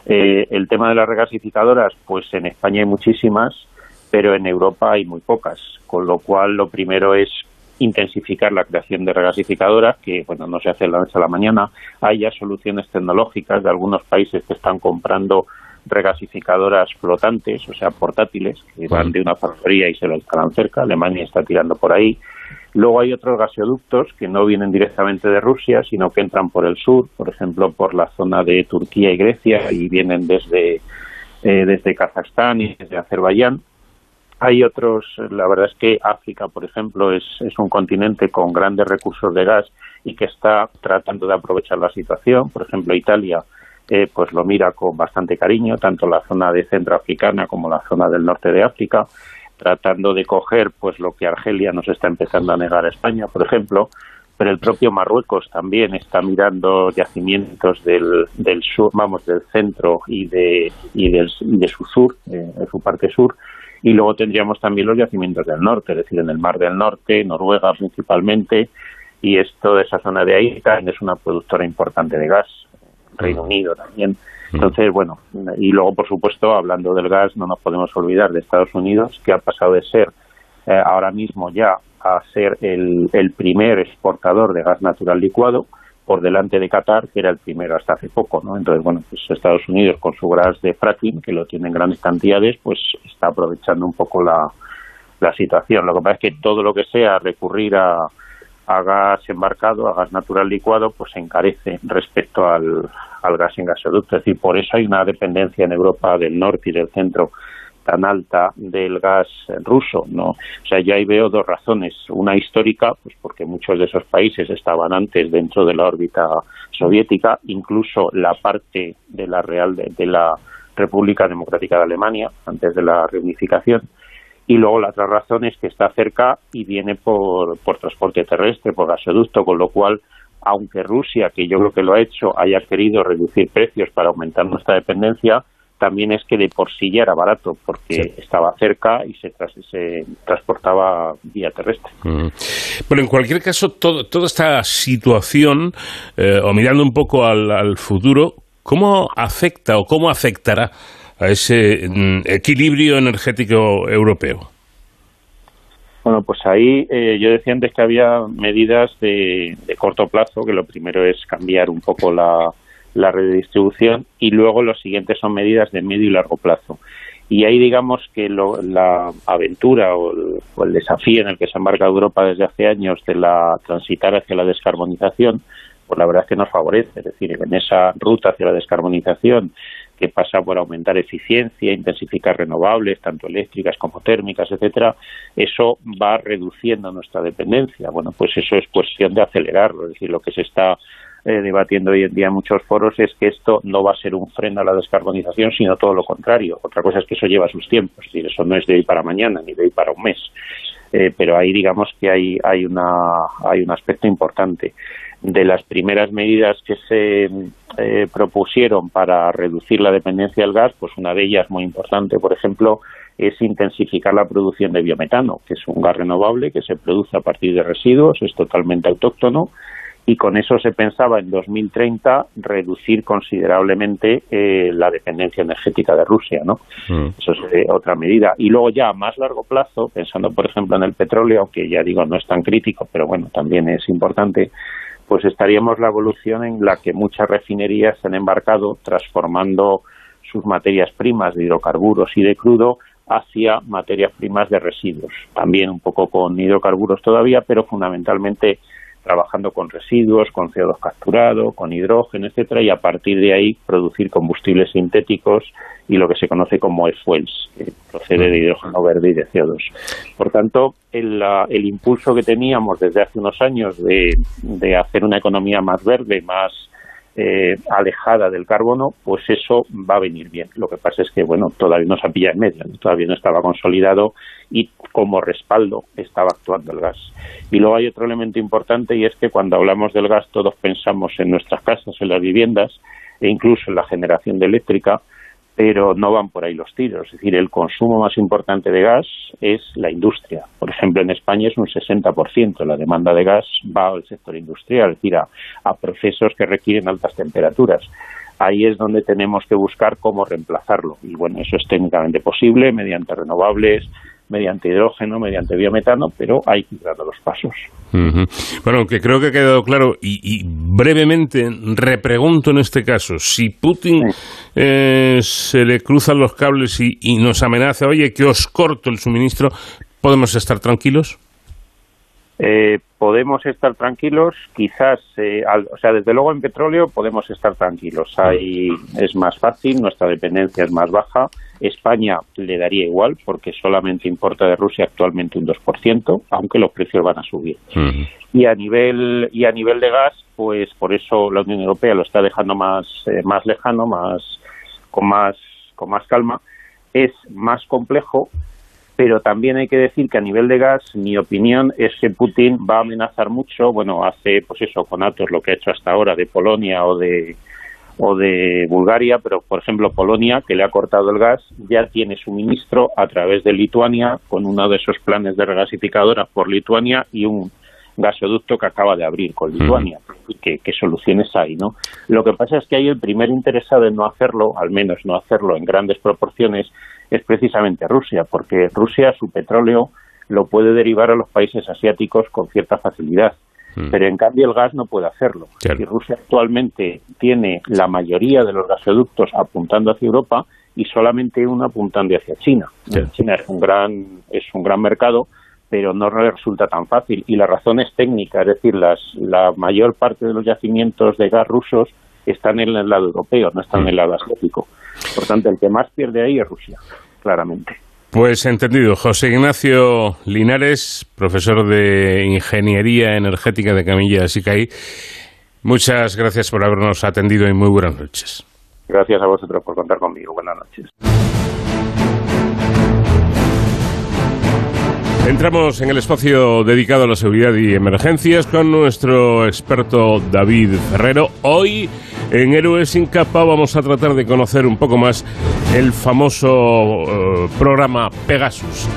Eh, el tema de las regasificadoras, pues en España hay muchísimas, pero en Europa hay muy pocas, con lo cual lo primero es intensificar la creación de regasificadoras, que bueno, no se hace de la noche a la mañana. Hay ya soluciones tecnológicas de algunos países que están comprando regasificadoras flotantes, o sea, portátiles, que van de una factoría y se lo instalan cerca. Alemania está tirando por ahí. Luego hay otros gasoductos que no vienen directamente de Rusia, sino que entran por el sur, por ejemplo, por la zona de Turquía y Grecia, y vienen desde, eh, desde Kazajstán y desde Azerbaiyán. Hay otros, la verdad es que África, por ejemplo, es, es un continente con grandes recursos de gas y que está tratando de aprovechar la situación. Por ejemplo, Italia eh, pues lo mira con bastante cariño, tanto la zona de Centroafricana como la zona del norte de África, tratando de coger pues lo que Argelia nos está empezando a negar a España, por ejemplo, pero el propio Marruecos también está mirando yacimientos del, del sur, vamos, del centro y de, y del- de su sur, eh, de su parte sur, y luego tendríamos también los yacimientos del norte, es decir, en el Mar del Norte, Noruega principalmente, y esto de esa zona de ahí es una productora importante de gas, Reino Unido también. Entonces, bueno, y luego, por supuesto, hablando del gas, no nos podemos olvidar de Estados Unidos, que ha pasado de ser eh, ahora mismo ya a ser el, el primer exportador de gas natural licuado, por delante de Qatar, que era el primero hasta hace poco, ¿no? Entonces, bueno, pues Estados Unidos con su gas de fracking, que lo tiene en grandes cantidades, pues está aprovechando un poco la, la situación. Lo que pasa es que todo lo que sea recurrir a, a gas embarcado, a gas natural licuado, pues se encarece respecto al, al gas en gasoducto. Es decir, por eso hay una dependencia en Europa del norte y del centro tan alta del gas ruso, ¿no? O sea, yo ahí veo dos razones. Una histórica, pues porque muchos de esos países estaban antes dentro de la órbita soviética, incluso la parte de la Real de, de la República Democrática de Alemania, antes de la reunificación. Y luego la otra razón es que está cerca y viene por, por transporte terrestre, por gasoducto, con lo cual, aunque Rusia, que yo creo que lo ha hecho, haya querido reducir precios para aumentar nuestra dependencia, también es que de por sí ya era barato, porque estaba cerca y se, tras- se transportaba vía terrestre. Mm. Bueno, en cualquier caso, todo- toda esta situación, eh, o mirando un poco al, al futuro, ¿cómo afecta o cómo afectará a ese mm, equilibrio energético europeo? Bueno, pues ahí eh, yo decía antes que había medidas de, corto plazo, que lo primero es cambiar un poco la, redistribución y luego los siguientes son medidas de medio y largo plazo. Y ahí digamos que la aventura o el, desafío en el que se ha embarcado Europa desde hace años de la transitar hacia la descarbonización, pues la verdad es que nos favorece. Es decir, en esa ruta hacia la descarbonización que pasa por aumentar eficiencia, intensificar renovables, tanto eléctricas como térmicas, etcétera, eso va reduciendo nuestra dependencia. Bueno, pues eso es cuestión de acelerarlo. Es decir, lo que se está eh, debatiendo hoy en día en muchos foros es que esto no va a ser un freno a la descarbonización, sino todo lo contrario. Otra cosa es que eso lleva sus tiempos. Es decir, eso no es de hoy para mañana ni de hoy para un mes. Eh, pero ahí digamos que hay, hay, una, hay un aspecto importante de las primeras medidas que se eh, propusieron para reducir la dependencia del gas, pues una de ellas muy importante, por ejemplo, es intensificar la producción de biometano, que es un gas renovable que se produce a partir de residuos, es totalmente autóctono y con eso se pensaba en 2030 reducir considerablemente eh, la dependencia energética de Rusia, ¿no? Mm. Eso es otra medida. Y luego ya a más largo plazo, pensando por ejemplo en el petróleo, aunque ya digo no es tan crítico, pero bueno, también es importante, pues estaríamos la evolución en la que muchas refinerías se han embarcado transformando sus materias primas de hidrocarburos y de crudo hacia materias primas de residuos. También un poco con hidrocarburos todavía, pero fundamentalmente trabajando con residuos, con CO2 capturado, con hidrógeno, etcétera, y a partir de ahí producir combustibles sintéticos y lo que se conoce como e-fuels, que procede de hidrógeno verde y de CO2. Por tanto, el, el impulso que teníamos desde hace unos años de, de hacer una economía más verde, más eh, alejada del carbono, pues eso va a venir bien. Lo que pasa es que, bueno, todavía no se pilla en medio, todavía no estaba consolidado y como respaldo estaba actuando el gas. Y luego hay otro elemento importante y es que cuando hablamos del gas todos pensamos en nuestras casas, en las viviendas e incluso en la generación de eléctrica, pero no van por ahí los tiros. Es decir, el consumo más importante de gas es la industria. Por ejemplo, en España es un 60%. La demanda de gas va al sector industrial, es decir, a, a procesos que requieren altas temperaturas. Ahí es donde tenemos que buscar cómo reemplazarlo. Y bueno, eso es técnicamente posible mediante renovables, mediante hidrógeno, mediante biometano, pero hay que ir dando los pasos. Bueno, que creo que ha quedado claro y, brevemente repregunto en este caso, si Putin eh, se le cruzan los cables y, nos amenaza, oye, que os corto el suministro, ¿podemos estar tranquilos? Eh, podemos estar tranquilos, quizás, eh, o sea, desde luego en petróleo podemos estar tranquilos. Ahí es más fácil, nuestra dependencia es más baja España le daría igual porque solamente importa de Rusia actualmente un 2%, aunque los precios van a subir. Y a nivel y a nivel de gas, pues por eso la Unión Europea lo está dejando más eh, más lejano, más con más con más calma. Es más complejo, pero también hay que decir que a nivel de gas, mi opinión es que Putin va a amenazar mucho, bueno, hace pues eso con Atos lo que ha hecho hasta ahora de Polonia o de o de Bulgaria, pero por ejemplo Polonia, que le ha cortado el gas, ya tiene suministro a través de Lituania con uno de esos planes de regasificadora por Lituania y un gasoducto que acaba de abrir con Lituania. ¿Qué, soluciones hay? no Lo que pasa es que hay el primer interesado en no hacerlo, al menos no hacerlo en grandes proporciones, es precisamente Rusia, porque Rusia su petróleo lo puede derivar a los países asiáticos con cierta facilidad. Mm. Pero en cambio el gas no puede hacerlo. Y Rusia actualmente tiene la mayoría de los gasoductos apuntando hacia Europa y solamente uno apuntando hacia China. China es un gran es un gran mercado, pero no resulta tan fácil y la razón es técnica, es decir, las, la mayor parte de los yacimientos de gas rusos están en el lado europeo, no están en el lado asiático. Por tanto, el que más pierde ahí es Rusia, claramente. Pues entendido. José Ignacio Linares, profesor de Ingeniería Energética de Camilla SICAI, muchas gracias por habernos atendido y muy buenas noches. Gracias a vosotros por contar conmigo. Buenas noches. Entramos en el espacio dedicado a la seguridad y emergencias con nuestro experto David Ferrero. Hoy En Héroes sin capa vamos a tratar de conocer un poco más el famoso eh, programa Pegasus.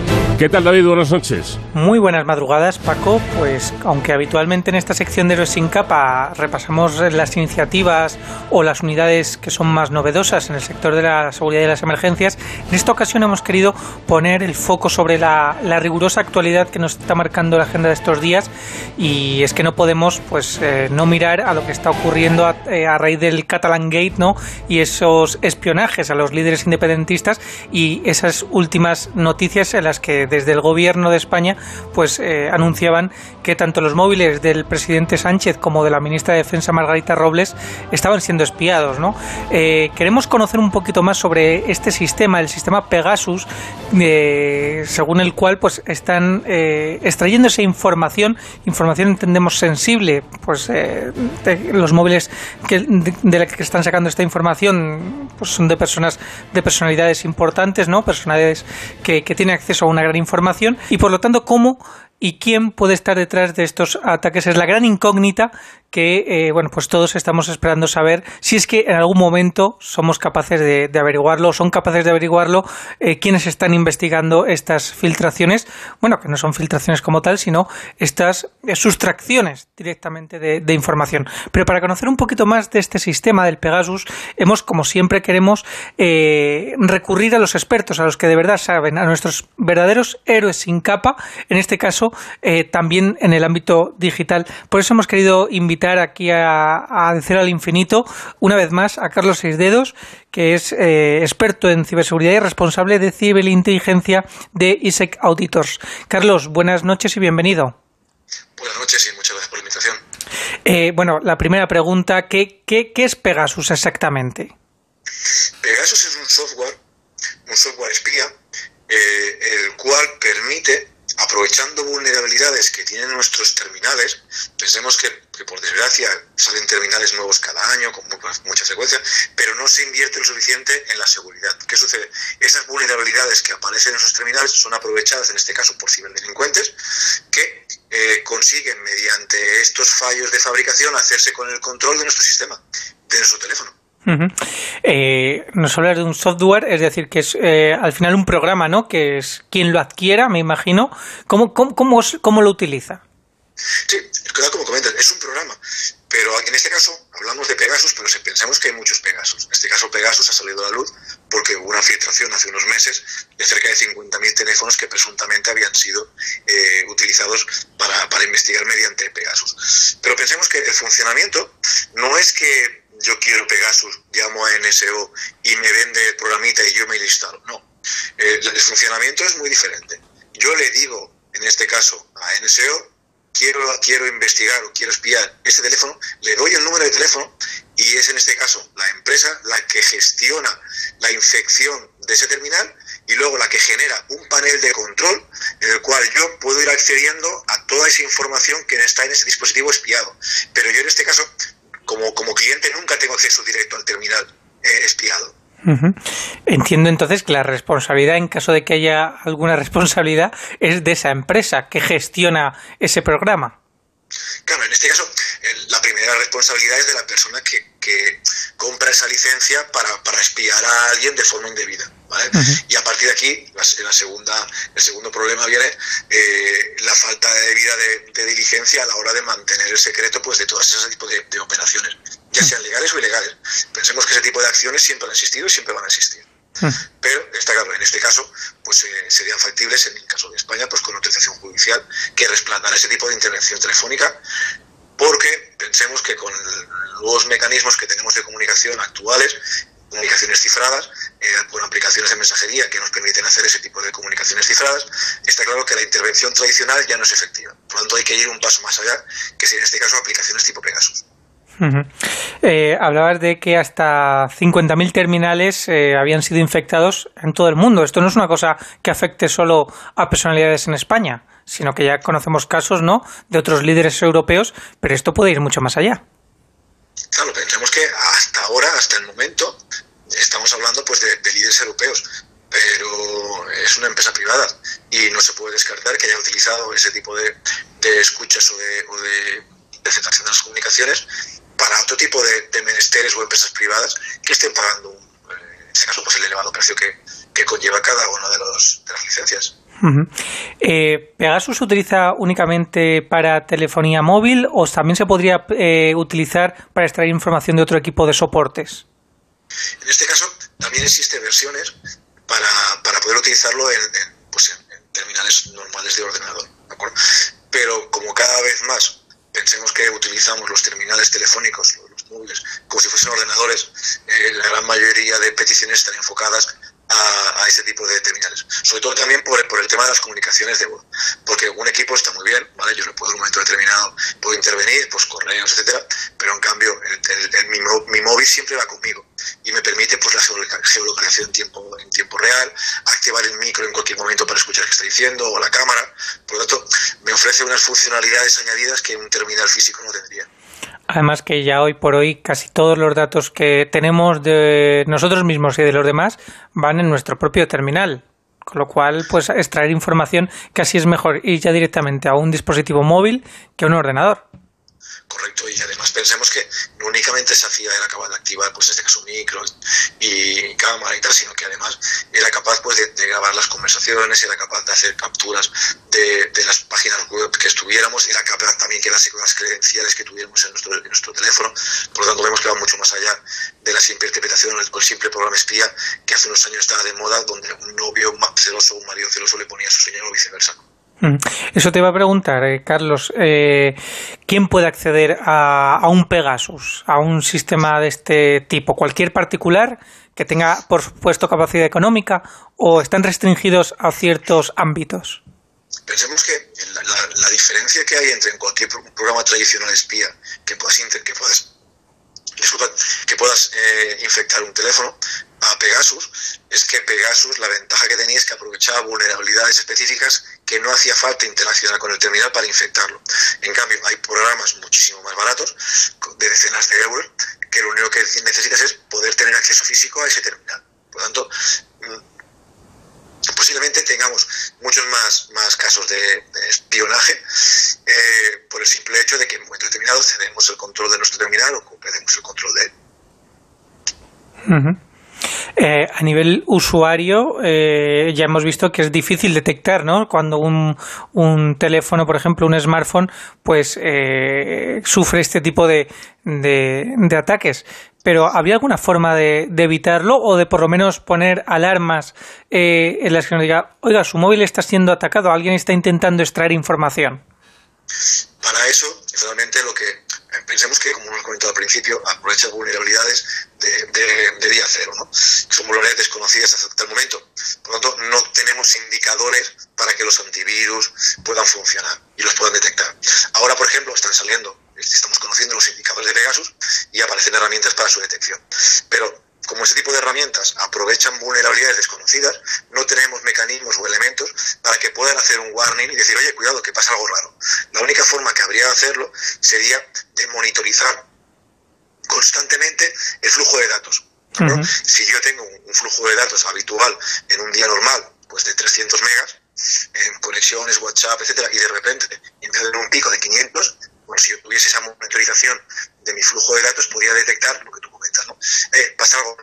¿Qué tal David? Buenas noches. Muy buenas madrugadas Paco. Pues aunque habitualmente en esta sección de Héroes sin capa repasamos las iniciativas o las unidades que son más novedosas en el sector de la seguridad y las emergencias, en esta ocasión hemos querido poner el foco sobre la, rigurosa actualidad que nos está marcando la agenda de estos días y es que no podemos pues eh, no mirar a lo que está ocurriendo a, eh, a del Catalan Gate ¿no? y esos espionajes a los líderes independentistas y esas últimas noticias en las que desde el gobierno de España pues eh, anunciaban que tanto los móviles del presidente Sánchez como de la ministra de Defensa Margarita Robles estaban siendo espiados. ¿no? Eh, queremos conocer un poquito más sobre este sistema, el sistema Pegasus, eh, según el cual pues están extrayendo esa información, información entendemos sensible, pues los móviles que, de, la que están sacando esta información pues son de personas de personalidades importantes, ¿no? Personalidades que, que tienen acceso a una gran información y por lo tanto cómo y quién puede estar detrás de estos ataques es la gran incógnita que eh, bueno pues todos estamos esperando saber si es que en algún momento somos capaces de, averiguarlo son capaces de averiguarlo eh, quienes están investigando estas filtraciones. Bueno que no son filtraciones como tal sino estas eh, sustracciones directamente de, información. Pero para conocer un poquito más de este sistema del Pegasus hemos como siempre queremos recurrir a los expertos a los que de verdad saben a nuestros verdaderos héroes sin capa en este caso también en el ámbito digital por eso hemos querido invitar aquí a, a Decir al Infinito una vez más a Carlos Seisdedos, que es eh, experto en ciberseguridad y responsable de ciberinteligencia de ISEC Auditors. Carlos, buenas noches y bienvenido. Buenas noches y muchas gracias por la invitación. Eh, bueno, la primera pregunta, ¿qué, qué, qué es Pegasus exactamente? Pegasus es un software, un software espía, eh, el cual permite aprovechando vulnerabilidades que tienen nuestros terminales, pensemos que, por desgracia salen terminales nuevos cada año con mucha frecuencia, pero no se invierte lo suficiente en la seguridad. ¿Qué sucede? Esas vulnerabilidades que aparecen en esos terminales son aprovechadas, en este caso, por ciberdelincuentes, que eh, consiguen, mediante estos fallos de fabricación, hacerse con el control de nuestro sistema, de nuestro teléfono. Eh, nos hablas de un software, es decir, que es eh, al final un programa, ¿no? Que es quien lo adquiera, me imagino. ¿Cómo, cómo, cómo, lo utiliza? Sí, como comentas, es un programa. Pero en este caso hablamos de Pegasus, pero pensamos que hay muchos Pegasus. En este caso Pegasus ha salido a la luz porque hubo una filtración hace unos meses de cerca de 50.000 teléfonos que presuntamente habían sido eh, utilizados para, para investigar mediante Pegasus. Pero pensemos que el funcionamiento no es que yo quiero Pegasus, llamo a NSO y me vende el programita y yo me lo instalo. No, eh, el funcionamiento es muy diferente. Yo le digo, en este caso, a NSO, quiero, quiero investigar o quiero espiar ese teléfono, le doy el número de teléfono y es en este caso la empresa la que gestiona la infección de ese terminal y luego la que genera un panel de control en el cual yo puedo ir accediendo a toda esa información que está en ese dispositivo espiado. Pero yo en este caso como, como cliente nunca tengo acceso directo al terminal eh, espiado. Entiendo entonces que la responsabilidad, en caso de que haya alguna responsabilidad, es de esa empresa que gestiona ese programa. Claro, en este caso, la primera responsabilidad es de la persona que, que compra esa licencia para, para, espiar a alguien de forma indebida. ¿Vale? Y a partir de aquí, la, segunda, el segundo problema viene eh, la falta de debida de, diligencia a la hora de mantener el secreto pues, de todas ese tipo de, de operaciones, ya sean legales o ilegales. Pensemos que ese tipo de acciones siempre han existido y siempre van a existir. Pero está claro, en este caso, pues eh, serían factibles, en el caso de España, pues con autorización judicial, que resplandara ese tipo de intervención telefónica, porque pensemos que con los mecanismos que tenemos de comunicación actuales, comunicaciones cifradas, eh, con aplicaciones de mensajería que nos permiten hacer ese tipo de comunicaciones cifradas, está claro que la intervención tradicional ya no es efectiva. Por lo tanto, hay que ir un paso más allá, que sería en este caso aplicaciones tipo Pegasus. Eh, hablabas de que hasta 50.000 terminales eh, habían sido infectados en todo el mundo. Esto no es una cosa que afecte solo a personalidades en España, sino que ya conocemos casos ¿no? de otros líderes europeos, pero esto puede ir mucho más allá. Claro, pensemos que hasta ahora, hasta el momento, estamos hablando pues de, líderes europeos, pero es una empresa privada y no se puede descartar que haya utilizado ese tipo de, escuchas o de, o de, de las comunicaciones para otro tipo de, menesteres o empresas privadas que estén pagando, en este caso, pues el elevado precio que, que conlleva cada una de, los, de las licencias. Eh, ¿Pegasus se utiliza únicamente para telefonía móvil o también se podría eh, utilizar para extraer información de otro equipo de soportes? En este caso, también existen versiones para, para poder utilizarlo en, pues en, terminales normales de ordenador. Pero como cada vez más pensemos que utilizamos los terminales telefónicos, los móviles, como si fuesen ordenadores, eh, la gran mayoría de peticiones están enfocadas a, ese tipo de terminales. Sobre todo también por, el tema de las comunicaciones de voz. Porque un equipo está muy bien, ¿vale? Yo le puedo en un momento determinado, puedo intervenir, pues correos, etcétera, pero en cambio el, mi, mi, móvil siempre va conmigo y me permite pues la geolocalización en tiempo, en tiempo real, activar el micro en cualquier momento para escuchar qué está diciendo o la cámara. Por lo tanto, me ofrece unas funcionalidades añadidas que un terminal físico no tendría. Además que ya hoy por hoy casi todos los datos que tenemos de nosotros mismos y de los demás van en nuestro propio terminal. Con lo cual, pues extraer información casi es mejor ir ya directamente a un dispositivo móvil que a un ordenador. Correcto, y además pensemos que no únicamente Safía era capaz de activar, pues este caso, micro y cámara y tal, sino que además era capaz pues, de, grabar las conversaciones, era capaz de hacer capturas de, las páginas web que estuviéramos, era capaz también que las, las credenciales que tuviéramos en nuestro, en nuestro teléfono. Por lo tanto, vemos que va mucho más allá de la simple interpretación o el simple programa espía que hace unos años estaba de moda, donde un novio celoso o un marido celoso le ponía a su señor o viceversa. Eso te iba a preguntar, eh, Carlos. Eh, ¿Quién puede acceder a, un Pegasus, a un sistema de este tipo? ¿Cualquier particular que tenga, por supuesto, capacidad económica o están restringidos a ciertos ámbitos? Pensemos que la, diferencia que hay entre cualquier programa tradicional espía que puedas, que puedas que puedas eh, infectar un teléfono a Pegasus es que Pegasus la ventaja que tenía es que aprovechaba vulnerabilidades específicas que no hacía falta interaccionar con el terminal para infectarlo. En cambio, hay programas muchísimo más baratos, de decenas de euros, que lo único que necesitas es poder tener acceso físico a ese terminal. Por lo tanto, mm, posiblemente tengamos muchos más, más casos de, espionaje eh, por el simple hecho de que en un momento determinado cedemos el control de nuestro terminal o perdemos el control de él. Eh, a nivel usuario, eh, ya hemos visto que es difícil detectar, ¿no? Cuando un, un teléfono, por ejemplo, un smartphone, pues eh, sufre este tipo de, de, ataques. Pero ¿habría alguna forma de, evitarlo o de por lo menos poner alarmas en las que nos diga, oiga, su móvil está siendo atacado, alguien está intentando extraer información? Para eso, realmente lo que pensemos que, como hemos comentado al principio, aprovecha vulnerabilidades de, día cero, ¿no? son vulnerabilidades desconocidas hasta el momento. Por lo tanto, no tenemos indicadores para que los antivirus puedan funcionar y los puedan detectar. Ahora, por ejemplo, están saliendo, estamos conociendo los indicadores de Pegasus y aparecen herramientas para su detección. Pero como ese tipo de herramientas aprovechan vulnerabilidades desconocidas, no tenemos mecanismos o elementos para que puedan hacer un warning y decir, oye, cuidado, que pasa algo raro. La única forma que habría de hacerlo sería de monitorizar constantemente el flujo de datos. Si yo tengo un flujo de datos habitual en un día normal, pues de 300 megas, en conexiones, WhatsApp, etcétera, y de repente empiezo a tener un pico de 500, pues si yo tuviese esa monitorización de mi flujo de datos, podría detectar lo que tú comentas, ¿no? Eh, pasa algo,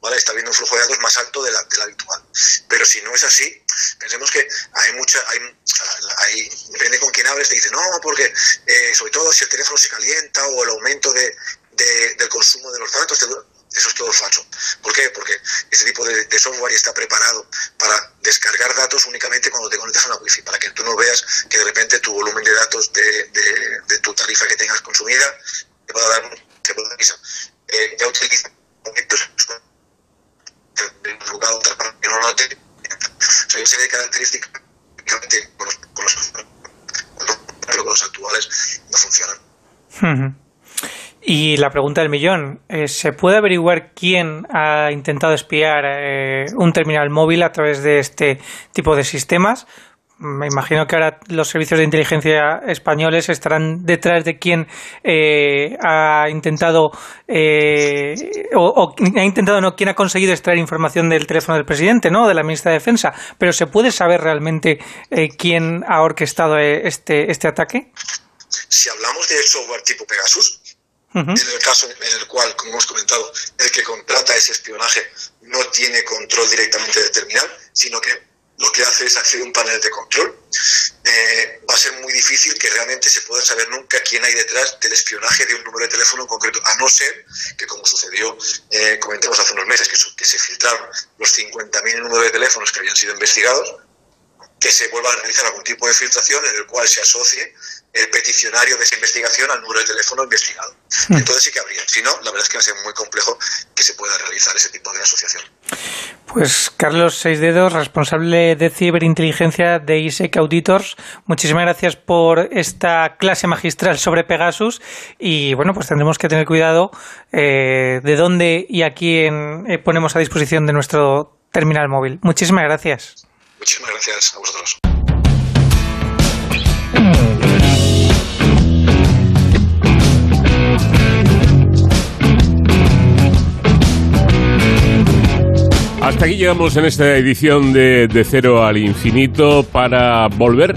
¿vale? Está viendo un flujo de datos más alto de la, habitual. Pero si no es así, pensemos que hay mucha, hay, depende con quién hables, te dice, no, porque eh, sobre todo si el teléfono se calienta o el aumento de, del consumo de los datos, eso es todo falso. ¿Por qué? Porque este tipo de, software está preparado para descargar datos únicamente cuando te conectas a una wifi, para que tú no veas que de repente tu volumen de datos de, tu tarifa que tengas consumida Y la pregunta del millón, eh, ¿se puede averiguar quién ha intentado espiar eh, un terminal móvil a través de este tipo de sistemas? Me imagino que ahora los servicios de inteligencia españoles estarán detrás de quién eh, ha intentado o, ha intentado no quién ha conseguido extraer información del teléfono del presidente, no, de la ministra de Defensa. Pero se puede saber realmente quién ha orquestado este este ataque. Si hablamos de software tipo Pegasus, en el caso en el cual, como hemos comentado, el que contrata ese espionaje no tiene control directamente del terminal, sino que lo que hace es acceder a un panel de control. Eh, va a ser muy difícil que realmente se pueda saber nunca quién hay detrás del espionaje de un número de teléfono en concreto, a no ser que, como sucedió, eh, comentamos hace unos meses, que, que se filtraron los 50.000 números de teléfonos que habían sido investigados, que se vuelva a realizar algún tipo de filtración en el cual se asocie el peticionario de esa investigación al número de teléfono investigado. Hmm. Entonces sí que habría. Si no, la verdad es que va a ser muy complejo que se pueda realizar ese tipo de asociación. Pues Carlos Seisdedos, responsable de ciberinteligencia de ISEC Auditors, muchísimas gracias por esta clase magistral sobre Pegasus y bueno, pues tendremos que tener cuidado eh, de dónde y a quién eh, ponemos a disposición de nuestro terminal móvil. Muchísimas gracias. Muchísimas gracias a vosotros. Hasta aquí llegamos en esta edición de, de Cero al Infinito para volver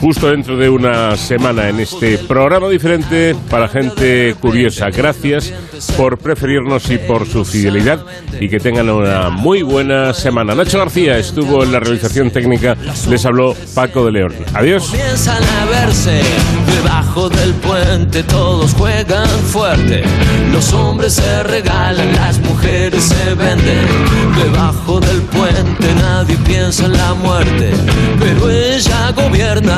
justo dentro de una semana en este programa diferente para gente curiosa. Gracias por preferirnos y por su fidelidad y que tengan una muy buena semana. Nacho García estuvo en la realización técnica, les habló Paco de León. Adiós. Debajo del puente, nadie piensa en la muerte,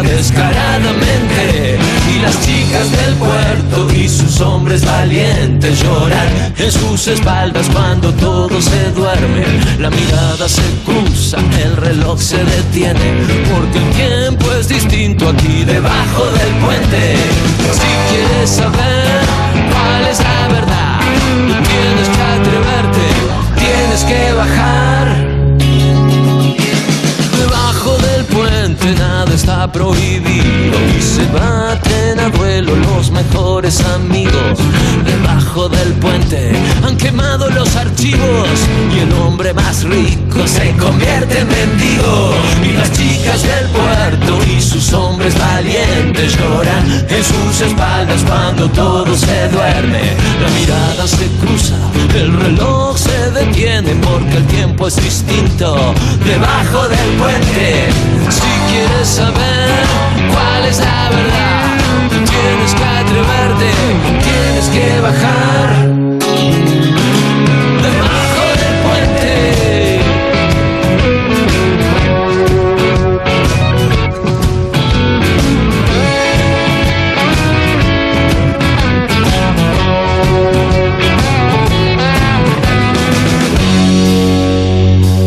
descaradamente. Y las chicas del puerto y sus hombres valientes lloran en sus espaldas cuando todo se duerme. La mirada se cruza, el reloj se detiene, porque el tiempo es distinto aquí debajo del puente. Si quieres saber cuál es la verdad, tienes que atreverte, tienes que bajar. Está prohibido y se baten a duelo los mejores amigos. Debajo del puente han quemado los archivos y el hombre más rico se convierte en mendigo. Y las chicas del puerto y sus hombres valientes lloran en sus espaldas cuando todo se duerme. La mirada se cruza, el reloj se detiene porque el tiempo es distinto. Debajo del puente, si quieres cuál es la verdad, tienes que atreverte, tienes que bajar. Debajo del puente.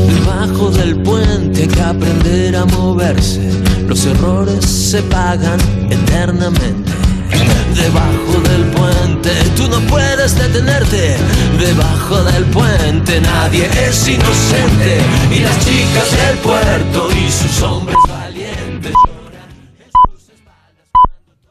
Debajo del puente que aprender a moverse. Los errores se pagan eternamente. Debajo del puente tú no puedes detenerte. Debajo del puente nadie es inocente. Y las chicas del puerto